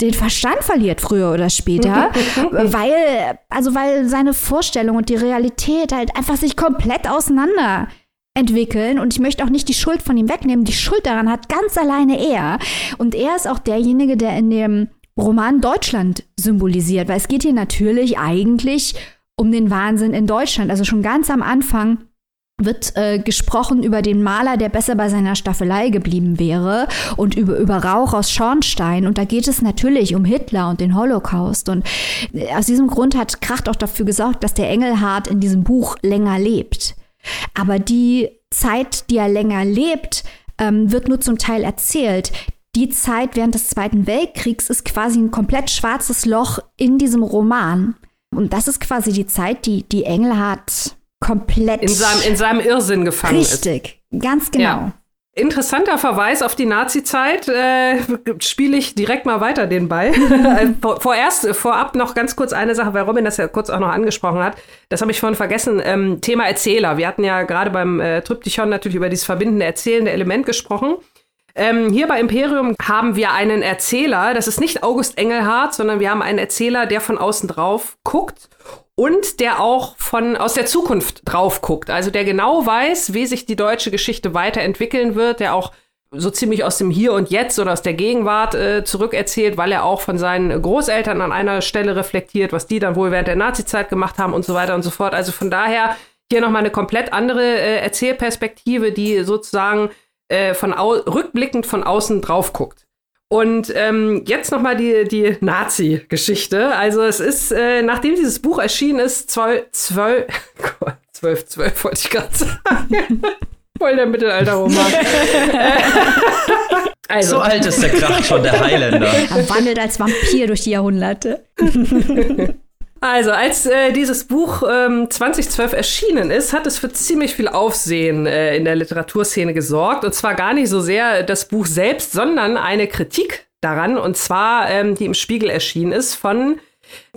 den Verstand verliert früher oder später, weil also weil seine Vorstellung und die Realität halt einfach sich komplett auseinander entwickeln und ich möchte auch nicht die Schuld von ihm wegnehmen. Die Schuld daran hat ganz alleine er und er ist auch derjenige, der in dem Roman Deutschland symbolisiert, weil es geht hier natürlich eigentlich um den Wahnsinn in Deutschland. Also schon ganz am Anfang wird äh, gesprochen über den Maler, der besser bei seiner Staffelei geblieben wäre und über, über Rauch aus Schornstein. Und da geht es natürlich um Hitler und den Holocaust. Und äh, aus diesem Grund hat Kracht auch dafür gesorgt, dass der Engelhardt in diesem Buch länger lebt. Aber die Zeit, die er länger lebt, ähm, wird nur zum Teil erzählt. Die Zeit während des Zweiten Weltkriegs ist quasi ein komplett schwarzes Loch in diesem Roman. Und das ist quasi die Zeit, die, die Engelhardt komplett in seinem, in seinem Irrsinn gefangen richtig, ist. Richtig, ganz genau. Ja. Interessanter Verweis auf die Nazi-Zeit. Äh, Spiele ich direkt mal weiter den Ball. Vorerst, vorab noch ganz kurz eine Sache, weil Robin das ja kurz auch noch angesprochen hat. Das habe ich vorhin vergessen. Ähm, Thema Erzähler. Wir hatten ja gerade beim äh, Tryptychon natürlich über dieses verbindende, erzählende Element gesprochen. Ähm, hier bei Imperium haben wir einen Erzähler. Das ist nicht August Engelhardt, sondern wir haben einen Erzähler, der von außen drauf guckt und der auch von aus der Zukunft drauf guckt. Also der genau weiß, wie sich die deutsche Geschichte weiterentwickeln wird, der auch so ziemlich aus dem Hier und Jetzt oder aus der Gegenwart äh, zurückerzählt, weil er auch von seinen Großeltern an einer Stelle reflektiert, was die dann wohl während der Nazizeit gemacht haben und so weiter und so fort. Also von daher hier nochmal eine komplett andere äh, Erzählperspektive, die sozusagen äh, von rückblickend von außen drauf guckt. Und ähm, jetzt noch mal die, die Nazi-Geschichte. Also es ist, äh, nachdem dieses Buch erschienen ist, zwölf, zwölf, zwölf, zwölf wollte ich gerade sagen. Voll der Mittelalterroman. also. So alt ist der Krach schon, der Highlander. Er wandelt als Vampir durch die Jahrhunderte. Also, als äh, dieses Buch ähm, 2012 erschienen ist, hat es für ziemlich viel Aufsehen äh, in der Literaturszene gesorgt. Und zwar gar nicht so sehr das Buch selbst, sondern eine Kritik daran, und zwar ähm, die im Spiegel erschienen ist von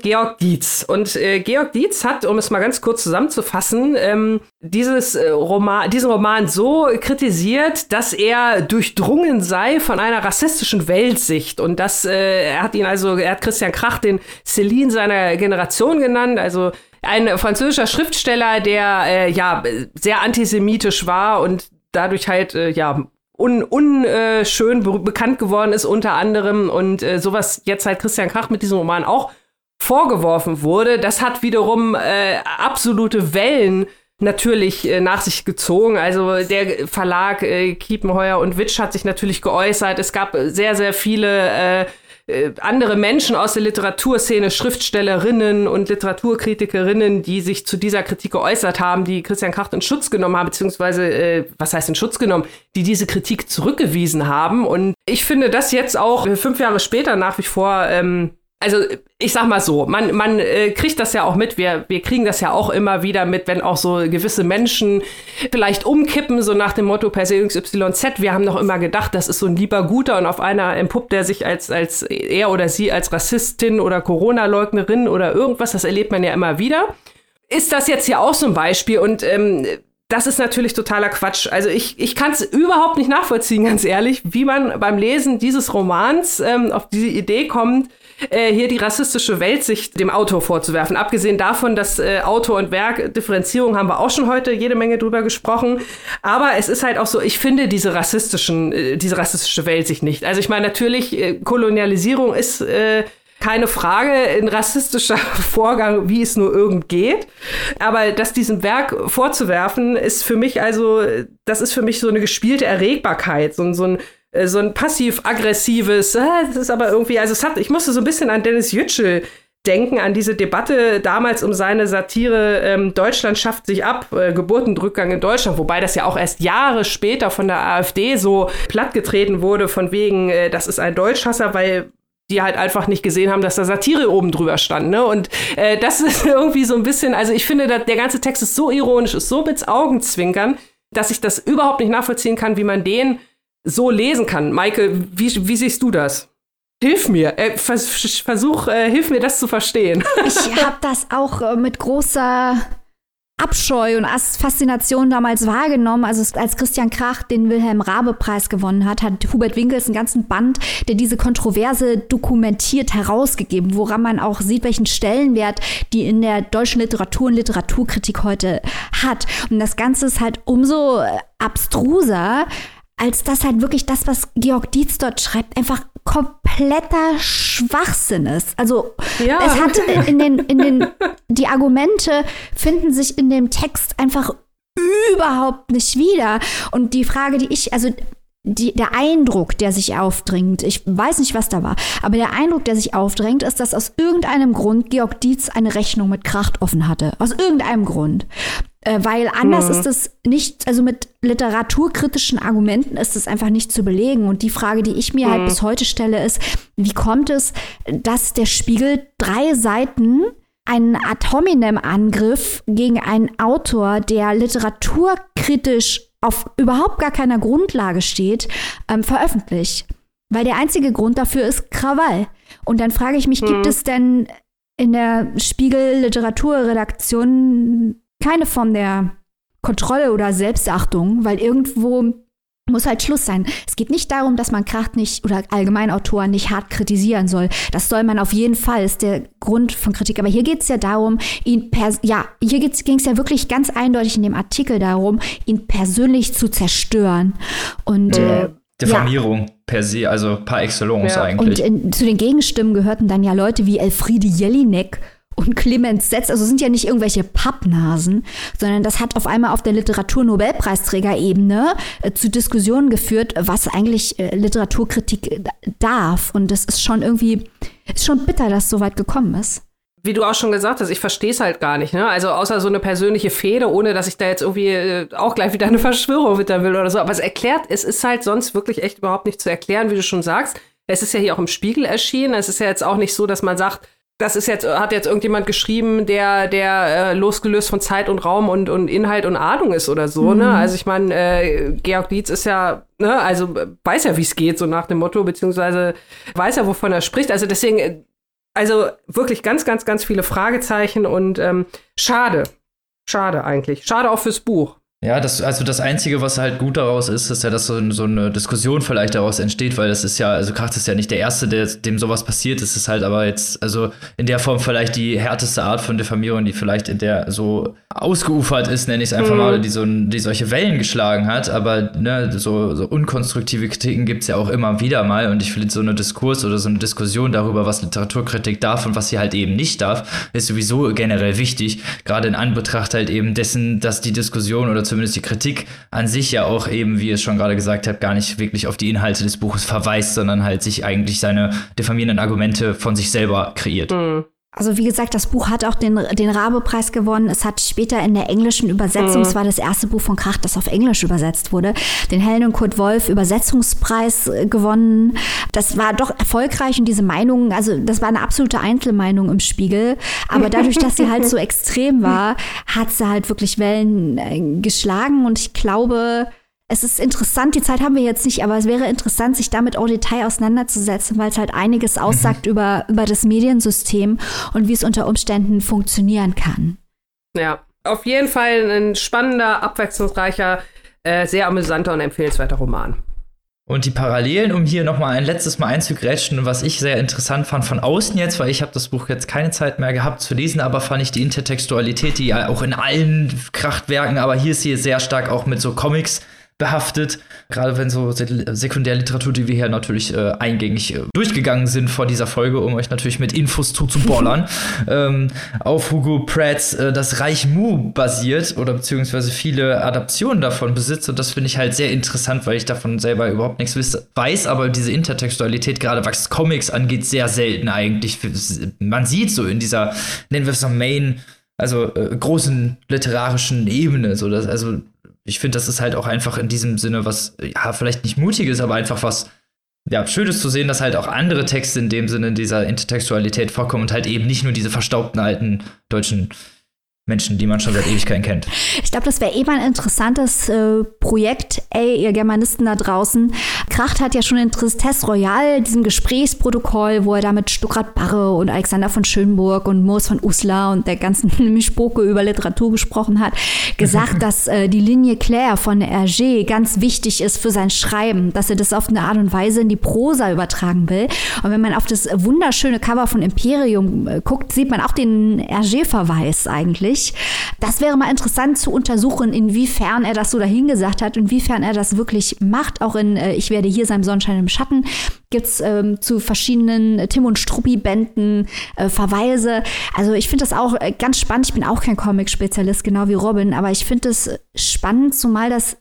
Georg Dietz. Und äh, Georg Dietz hat, um es mal ganz kurz zusammenzufassen, ähm, dieses, äh, Roman, diesen Roman so kritisiert, dass er durchdrungen sei von einer rassistischen Weltsicht. Und das, äh, er hat ihn also, er hat Christian Krach den Celine seiner Generation genannt, also ein französischer Schriftsteller, der äh, ja sehr antisemitisch war und dadurch halt äh, ja unschön un, äh, be bekannt geworden ist unter anderem und äh, sowas jetzt halt Christian Krach mit diesem Roman auch vorgeworfen wurde, das hat wiederum äh, absolute Wellen natürlich äh, nach sich gezogen. Also der Verlag äh, Kiepenheuer und Witsch hat sich natürlich geäußert. Es gab sehr, sehr viele äh, äh, andere Menschen aus der Literaturszene, Schriftstellerinnen und Literaturkritikerinnen, die sich zu dieser Kritik geäußert haben, die Christian Kracht in Schutz genommen haben, beziehungsweise, äh, was heißt in Schutz genommen, die diese Kritik zurückgewiesen haben. Und ich finde das jetzt auch äh, fünf Jahre später nach wie vor ähm, also ich sag mal so, man, man äh, kriegt das ja auch mit, wir, wir kriegen das ja auch immer wieder mit, wenn auch so gewisse Menschen vielleicht umkippen, so nach dem Motto Persönlich YZ. Wir haben noch immer gedacht, das ist so ein lieber Guter und auf einer entpuppt er sich als, als er oder sie als Rassistin oder Corona-Leugnerin oder irgendwas, das erlebt man ja immer wieder. Ist das jetzt hier auch so ein Beispiel und ähm, das ist natürlich totaler Quatsch. Also ich, ich kann es überhaupt nicht nachvollziehen, ganz ehrlich, wie man beim Lesen dieses Romans ähm, auf diese Idee kommt, äh, hier die rassistische Weltsicht dem Autor vorzuwerfen. Abgesehen davon, dass äh, Autor und Werk Differenzierung haben wir auch schon heute jede Menge drüber gesprochen. Aber es ist halt auch so, ich finde diese rassistischen, äh, diese rassistische Weltsicht nicht. Also ich meine, natürlich, äh, Kolonialisierung ist äh, keine Frage, ein rassistischer Vorgang, wie es nur irgend geht. Aber das diesem Werk vorzuwerfen, ist für mich also, das ist für mich so eine gespielte Erregbarkeit, so, so ein so ein passiv-aggressives, äh, das ist aber irgendwie, also hat, ich musste so ein bisschen an Dennis Yücel denken, an diese Debatte damals um seine Satire ähm, Deutschland schafft sich ab, äh, Geburtendrückgang in Deutschland, wobei das ja auch erst Jahre später von der AfD so plattgetreten wurde, von wegen, äh, das ist ein Deutschhasser, weil die halt einfach nicht gesehen haben, dass da Satire oben drüber stand. Ne? Und äh, das ist irgendwie so ein bisschen, also ich finde, der ganze Text ist so ironisch, ist so mit Augenzwinkern, dass ich das überhaupt nicht nachvollziehen kann, wie man den so lesen kann. Michael, wie, wie siehst du das? Hilf mir, äh, vers versuch, äh, hilf mir das zu verstehen. ich habe das auch äh, mit großer Abscheu und Faszination damals wahrgenommen. Also als Christian Krach den Wilhelm Rabe-Preis gewonnen hat, hat Hubert Winkels einen ganzen Band, der diese Kontroverse dokumentiert, herausgegeben, woran man auch sieht, welchen Stellenwert die in der deutschen Literatur und Literaturkritik heute hat. Und das Ganze ist halt umso abstruser, als das halt wirklich das, was Georg Dietz dort schreibt, einfach kompletter Schwachsinn ist. Also ja. es hat in den, in den, die Argumente finden sich in dem Text einfach überhaupt nicht wieder. Und die Frage, die ich, also die, der Eindruck, der sich aufdringt, ich weiß nicht, was da war, aber der Eindruck, der sich aufdrängt, ist, dass aus irgendeinem Grund Georg Dietz eine Rechnung mit Kracht offen hatte. Aus irgendeinem Grund. Äh, weil anders mhm. ist es nicht, also mit literaturkritischen Argumenten ist es einfach nicht zu belegen. Und die Frage, die ich mir halt mhm. halt bis heute stelle, ist, wie kommt es, dass der Spiegel drei Seiten einen Ad hominem-Angriff gegen einen Autor, der literaturkritisch auf überhaupt gar keiner Grundlage steht, ähm, veröffentlicht. Weil der einzige Grund dafür ist Krawall. Und dann frage ich mich, mhm. gibt es denn in der Spiegel Literaturredaktion keine Form der Kontrolle oder Selbstachtung, weil irgendwo muss halt Schluss sein. Es geht nicht darum, dass man Kracht nicht oder allgemein Autoren nicht hart kritisieren soll. Das soll man auf jeden Fall, ist der Grund von Kritik. Aber hier geht es ja darum, ihn per ja, hier ging es ja wirklich ganz eindeutig in dem Artikel darum, ihn persönlich zu zerstören. Und ja. äh, Diffamierung ja. per se, also par excellence ja. eigentlich. Und in, zu den Gegenstimmen gehörten dann ja Leute wie Elfriede Jelinek und Clemens Setz, also sind ja nicht irgendwelche Pappnasen, sondern das hat auf einmal auf der Literaturnobelpreisträgerebene äh, zu Diskussionen geführt, was eigentlich äh, Literaturkritik äh, darf. Und das ist schon irgendwie, ist schon bitter, dass es so weit gekommen ist wie du auch schon gesagt hast, ich verstehe es halt gar nicht. Ne? Also außer so eine persönliche Fehde, ohne dass ich da jetzt irgendwie äh, auch gleich wieder eine Verschwörung wittern will oder so. Aber es erklärt, es ist halt sonst wirklich echt überhaupt nicht zu erklären, wie du schon sagst. Es ist ja hier auch im Spiegel erschienen. Es ist ja jetzt auch nicht so, dass man sagt, das ist jetzt, hat jetzt irgendjemand geschrieben, der, der äh, losgelöst von Zeit und Raum und, und Inhalt und Ahnung ist oder so, ne? mhm. ne? Also ich meine, äh, Georg Dietz ist ja, ne, also weiß ja, wie es geht, so nach dem Motto, beziehungsweise weiß ja, wovon er spricht. Also deswegen, also wirklich ganz, ganz, ganz viele Fragezeichen und ähm, schade. Schade eigentlich. Schade auch fürs Buch. Ja, das, also das Einzige, was halt gut daraus ist, ist ja, dass so, so eine Diskussion vielleicht daraus entsteht, weil das ist ja, also Kracht ist ja nicht der Erste, der, dem sowas passiert. Es ist halt aber jetzt, also in der Form vielleicht die härteste Art von Diffamierung, die vielleicht in der so ausgeufert ist, nenne ich es einfach mhm. mal, die, so, die solche Wellen geschlagen hat. Aber ne, so, so unkonstruktive Kritiken gibt es ja auch immer wieder mal. Und ich finde, so eine Diskurs oder so eine Diskussion darüber, was Literaturkritik darf und was sie halt eben nicht darf, ist sowieso generell wichtig. Gerade in Anbetracht halt eben dessen, dass die Diskussion oder zumindest die Kritik an sich ja auch eben, wie ihr es schon gerade gesagt habt, gar nicht wirklich auf die Inhalte des Buches verweist, sondern halt sich eigentlich seine diffamierenden Argumente von sich selber kreiert. Mhm. Also wie gesagt, das Buch hat auch den, den Rabe-Preis gewonnen. Es hat später in der englischen Übersetzung, mhm. es war das erste Buch von Kracht, das auf Englisch übersetzt wurde, den Helen und Kurt Wolf Übersetzungspreis äh, gewonnen. Das war doch erfolgreich und diese Meinung, also das war eine absolute Einzelmeinung im Spiegel. Aber dadurch, dass sie halt so extrem war, hat sie halt wirklich Wellen äh, geschlagen und ich glaube, es ist interessant, die Zeit haben wir jetzt nicht, aber es wäre interessant, sich damit au Detail auseinanderzusetzen, weil es halt einiges mhm. aussagt mhm. über, über das Mediensystem und wie es unter Umständen funktionieren kann. Ja, auf jeden Fall ein spannender, abwechslungsreicher, äh, sehr amüsanter und empfehlenswerter Roman. Und die Parallelen, um hier noch mal ein letztes Mal einzugrätschen, was ich sehr interessant fand von außen jetzt, weil ich habe das Buch jetzt keine Zeit mehr gehabt zu lesen, aber fand ich die Intertextualität, die ja auch in allen Krachtwerken, aber hier ist sie sehr stark auch mit so Comics behaftet. Gerade wenn so Sekundärliteratur, die wir hier natürlich äh, eingängig äh, durchgegangen sind vor dieser Folge, um euch natürlich mit Infos zuzubollern, ähm, auf Hugo Pratts äh, Das Reich Mu basiert oder beziehungsweise viele Adaptionen davon besitzt. Und das finde ich halt sehr interessant, weil ich davon selber überhaupt nichts weiß, aber diese Intertextualität, gerade was Comics angeht, sehr selten eigentlich. Man sieht so in dieser, nennen wir es mal Main, also äh, großen literarischen Ebene, so dass, also ich finde, das ist halt auch einfach in diesem Sinne was, ja, vielleicht nicht mutiges, aber einfach was ja, schön ist zu sehen, dass halt auch andere Texte in dem Sinne dieser Intertextualität vorkommen und halt eben nicht nur diese verstaubten alten deutschen Menschen, die man schon seit Ewigkeiten kennt. Ich glaube, das wäre eh mal ein interessantes äh, Projekt. Ey, ihr Germanisten da draußen. Kracht hat ja schon in Tristesse Royal, diesem Gesprächsprotokoll, wo er da mit Stuckrad Barre und Alexander von Schönburg und Moos von Uslar und der ganzen Mischpoke über Literatur gesprochen hat, gesagt, dass äh, die Linie Claire von Hergé ganz wichtig ist für sein Schreiben, dass er das auf eine Art und Weise in die Prosa übertragen will. Und wenn man auf das wunderschöne Cover von Imperium äh, guckt, sieht man auch den Hergé-Verweis eigentlich nicht. Das wäre mal interessant zu untersuchen, inwiefern er das so dahingesagt hat, inwiefern er das wirklich macht. Auch in äh, Ich werde hier sein Sonnenschein im Schatten gibt es ähm, zu verschiedenen Tim und Struppi-Bänden äh, Verweise. Also ich finde das auch äh, ganz spannend. Ich bin auch kein Comic-Spezialist, genau wie Robin, aber ich finde es spannend, zumal das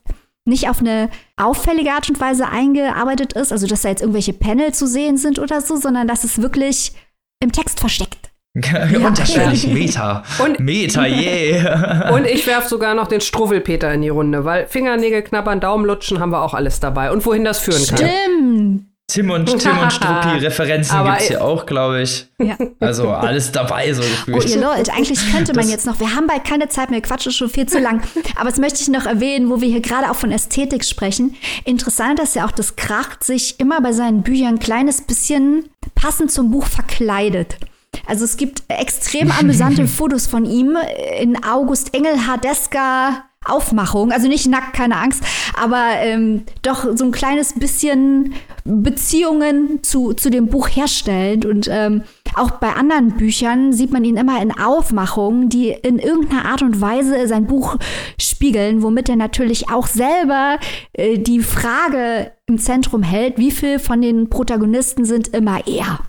nicht auf eine auffällige Art und Weise eingearbeitet ist, also dass da jetzt irgendwelche Panel zu sehen sind oder so, sondern dass es wirklich im Text versteckt. Ja, Unterschwellig Meta. Und, Meta, yeah. und ich werfe sogar noch den Struffelpeter in die Runde, weil Fingernägel knabbern, Daumen lutschen haben wir auch alles dabei. Und wohin das führen kann. Stimmt. Tim und Tim und Struppi-Referenzen gibt es hier auch, glaube ich. Ja. Also alles dabei, so gefühlt. Oh, ihr Leute, eigentlich könnte man das jetzt noch, wir haben bald keine Zeit mehr, Quatsch ist schon viel zu lang. Aber das möchte ich noch erwähnen, wo wir hier gerade auch von Ästhetik sprechen. Interessant ist ja auch, dass Kracht sich immer bei seinen Büchern ein kleines bisschen passend zum Buch verkleidet. Also es gibt extrem amüsante Fotos von ihm in August Engel Hardeska Aufmachung. Also nicht nackt, keine Angst, aber ähm, doch so ein kleines bisschen Beziehungen zu, zu dem Buch herstellend. Und ähm, auch bei anderen Büchern sieht man ihn immer in Aufmachungen, die in irgendeiner Art und Weise sein Buch spiegeln, womit er natürlich auch selber äh, die Frage im Zentrum hält, wie viel von den Protagonisten sind immer er.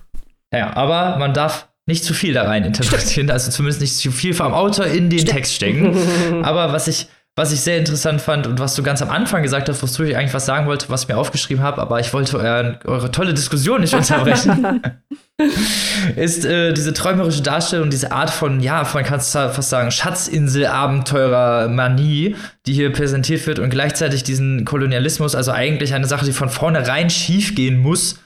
Ja, aber man darf nicht zu viel da rein interpretieren, also zumindest nicht zu viel vom Autor in den Stimmt. Text stecken. Aber was ich, was ich sehr interessant fand und was du ganz am Anfang gesagt hast, wozu ich eigentlich was sagen wollte, was ich mir aufgeschrieben habe, aber ich wollte euer, eure tolle Diskussion nicht unterbrechen, ist äh, diese träumerische Darstellung, diese Art von, ja, man kann es fast sagen, Schatzinsel-Abenteurer-Manie, die hier präsentiert wird und gleichzeitig diesen Kolonialismus, also eigentlich eine Sache, die von vornherein schief gehen muss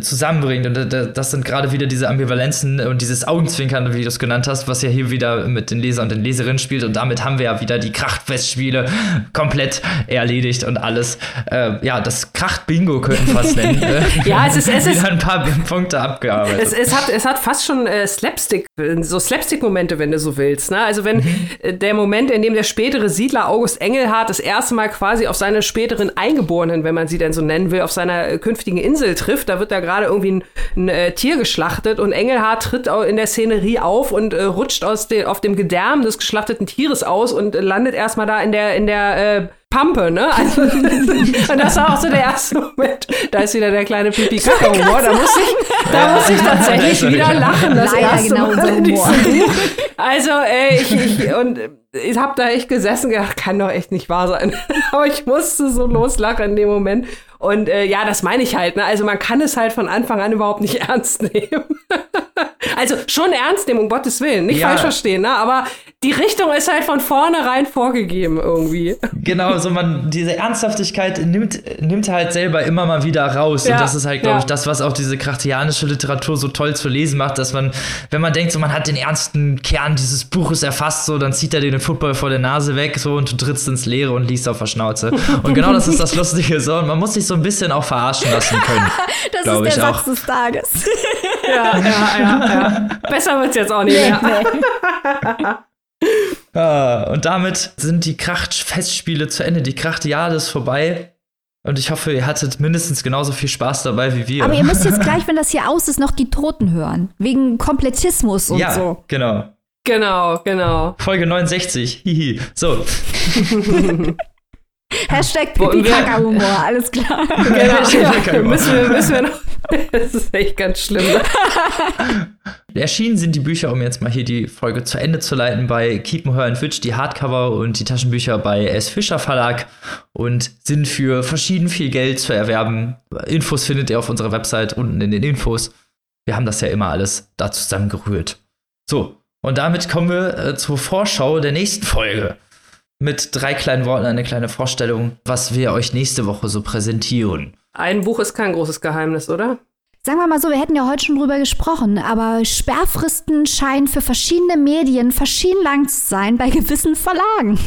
zusammenbringt. Und das sind gerade wieder diese Ambivalenzen und dieses Augenzwinkern, wie du es genannt hast, was ja hier wieder mit den Leser und den Leserinnen spielt. Und damit haben wir ja wieder die Krachtfestspiele komplett erledigt und alles. Äh, ja, das Kracht-Bingo könnten wir fast nennen. ja, es ist, es ist ein paar Punkte abgearbeitet. Es, es, hat, es hat fast schon äh, Slapstick, so Slapstick-Momente, wenn du so willst. Ne? Also wenn mhm. Äh, der Moment, in dem der spätere Siedler August Engelhardt das erste Mal quasi auf seine späteren Eingeborenen, wenn man sie denn so nennen will, auf seiner äh, künftigen Insel trifft, da wird da gerade irgendwie ein, ein äh, Tier geschlachtet und Engelhard tritt in der Szenerie auf und äh, rutscht aus de, auf dem Gedärm des geschlachteten Tieres aus und äh, landet erstmal da in der, in der äh, Pampe, ne? Also, und das war auch so der erste Moment. Da ist wieder der kleine pipi kaka humor Da muss ich, da muss ich tatsächlich wieder lachen. Das Leider erste genau Mal in diesem Also, ey, ich, ich, und ich habe da echt gesessen gedacht, kann doch echt nicht wahr sein. Aber ich musste so loslachen in dem Moment. Und äh, ja, das meine ich halt. Ne? Also man kann es halt von Anfang an überhaupt nicht ernst nehmen. also schon ernst nehmen, um Gottes Willen. Nicht ja. falsch verstehen, ne? aber die Richtung ist halt von vornherein vorgegeben irgendwie. Genau, so man, diese Ernsthaftigkeit nimmt, nimmt halt selber immer mal wieder raus. Ja. Und das ist halt, glaube ja. ich, das, was auch diese krachtianische Literatur so toll zu lesen macht, dass man, wenn man denkt, so man hat den ernsten Kern dieses Buches erfasst, so, dann zieht er dir den Football vor der Nase weg, so, und du trittst ins Leere und liest auf der Schnauze. Und genau das ist das Lustige, so, und man muss sich so ein bisschen auch verarschen lassen können. das ist der Satz auch. des Tages. ja, ja, ja, ja. Besser wird's jetzt auch nicht mehr. Ah, und damit sind die Kracht-Festspiele zu Ende. Die Kracht-Jahre ist vorbei. Und ich hoffe, ihr hattet mindestens genauso viel Spaß dabei wie wir. Aber ihr müsst jetzt gleich, wenn das hier aus ist, noch die Toten hören. Wegen Komplettismus und ja, so. Genau. Genau, genau. Folge 69. Hihi. So. Hashtag Pipi-Kaka-Humor, alles klar. Genau. müssen, wir, müssen wir noch. Das ist echt ganz schlimm. Erschienen sind die Bücher, um jetzt mal hier die Folge zu Ende zu leiten, bei Kiepenheuer und Witch, die Hardcover und die Taschenbücher bei S. Fischer Verlag und sind für verschieden viel Geld zu erwerben. Infos findet ihr auf unserer Website unten in den Infos. Wir haben das ja immer alles da zusammengerührt. So, und damit kommen wir äh, zur Vorschau der nächsten Folge mit drei kleinen Worten eine kleine Vorstellung, was wir euch nächste Woche so präsentieren. Ein Buch ist kein großes Geheimnis, oder? Sagen wir mal so, wir hätten ja heute schon drüber gesprochen, aber Sperrfristen scheinen für verschiedene Medien verschieden lang zu sein bei gewissen Verlagen.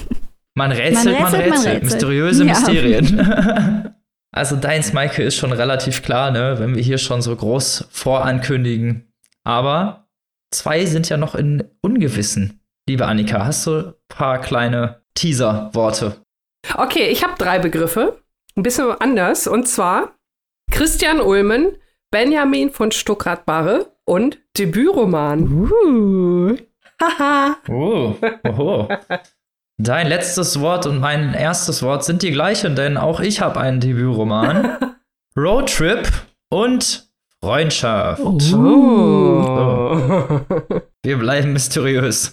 Man rätselt, man rätselt, man rätselt. Man rätselt. mysteriöse ja. Mysterien. also deins, Maike, ist schon relativ klar, ne, wenn wir hier schon so groß vorankündigen. Aber zwei sind ja noch in Ungewissen. Liebe Annika, hast du ein paar kleine Teaser-Worte? Okay, ich habe drei Begriffe. Ein bisschen anders. Und zwar Christian Ulmen, Benjamin von Stuckrad-Barre und Debütroman. Uh. Haha. oh, oho. Dein letztes Wort und mein erstes Wort sind die gleichen, denn auch ich habe einen Debütroman. Roadtrip und Freundschaft. Oh. So. Wir bleiben mysteriös,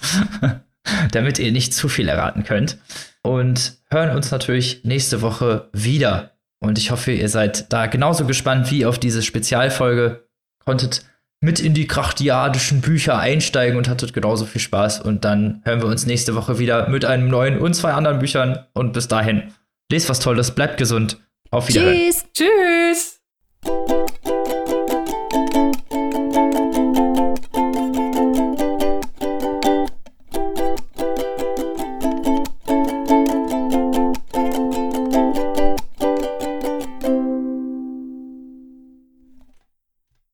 damit ihr nicht zu viel erraten könnt. Und hören uns natürlich nächste Woche wieder. Und ich hoffe, ihr seid da genauso gespannt wie auf diese Spezialfolge. Konntet mit in die krachtiadischen Bücher einsteigen und hattet genauso viel Spaß. Und dann hören wir uns nächste Woche wieder mit einem neuen und zwei anderen Büchern. Und bis dahin, lest was Tolles, bleibt gesund. Auf Wiedersehen. Tschüss. Tschüss.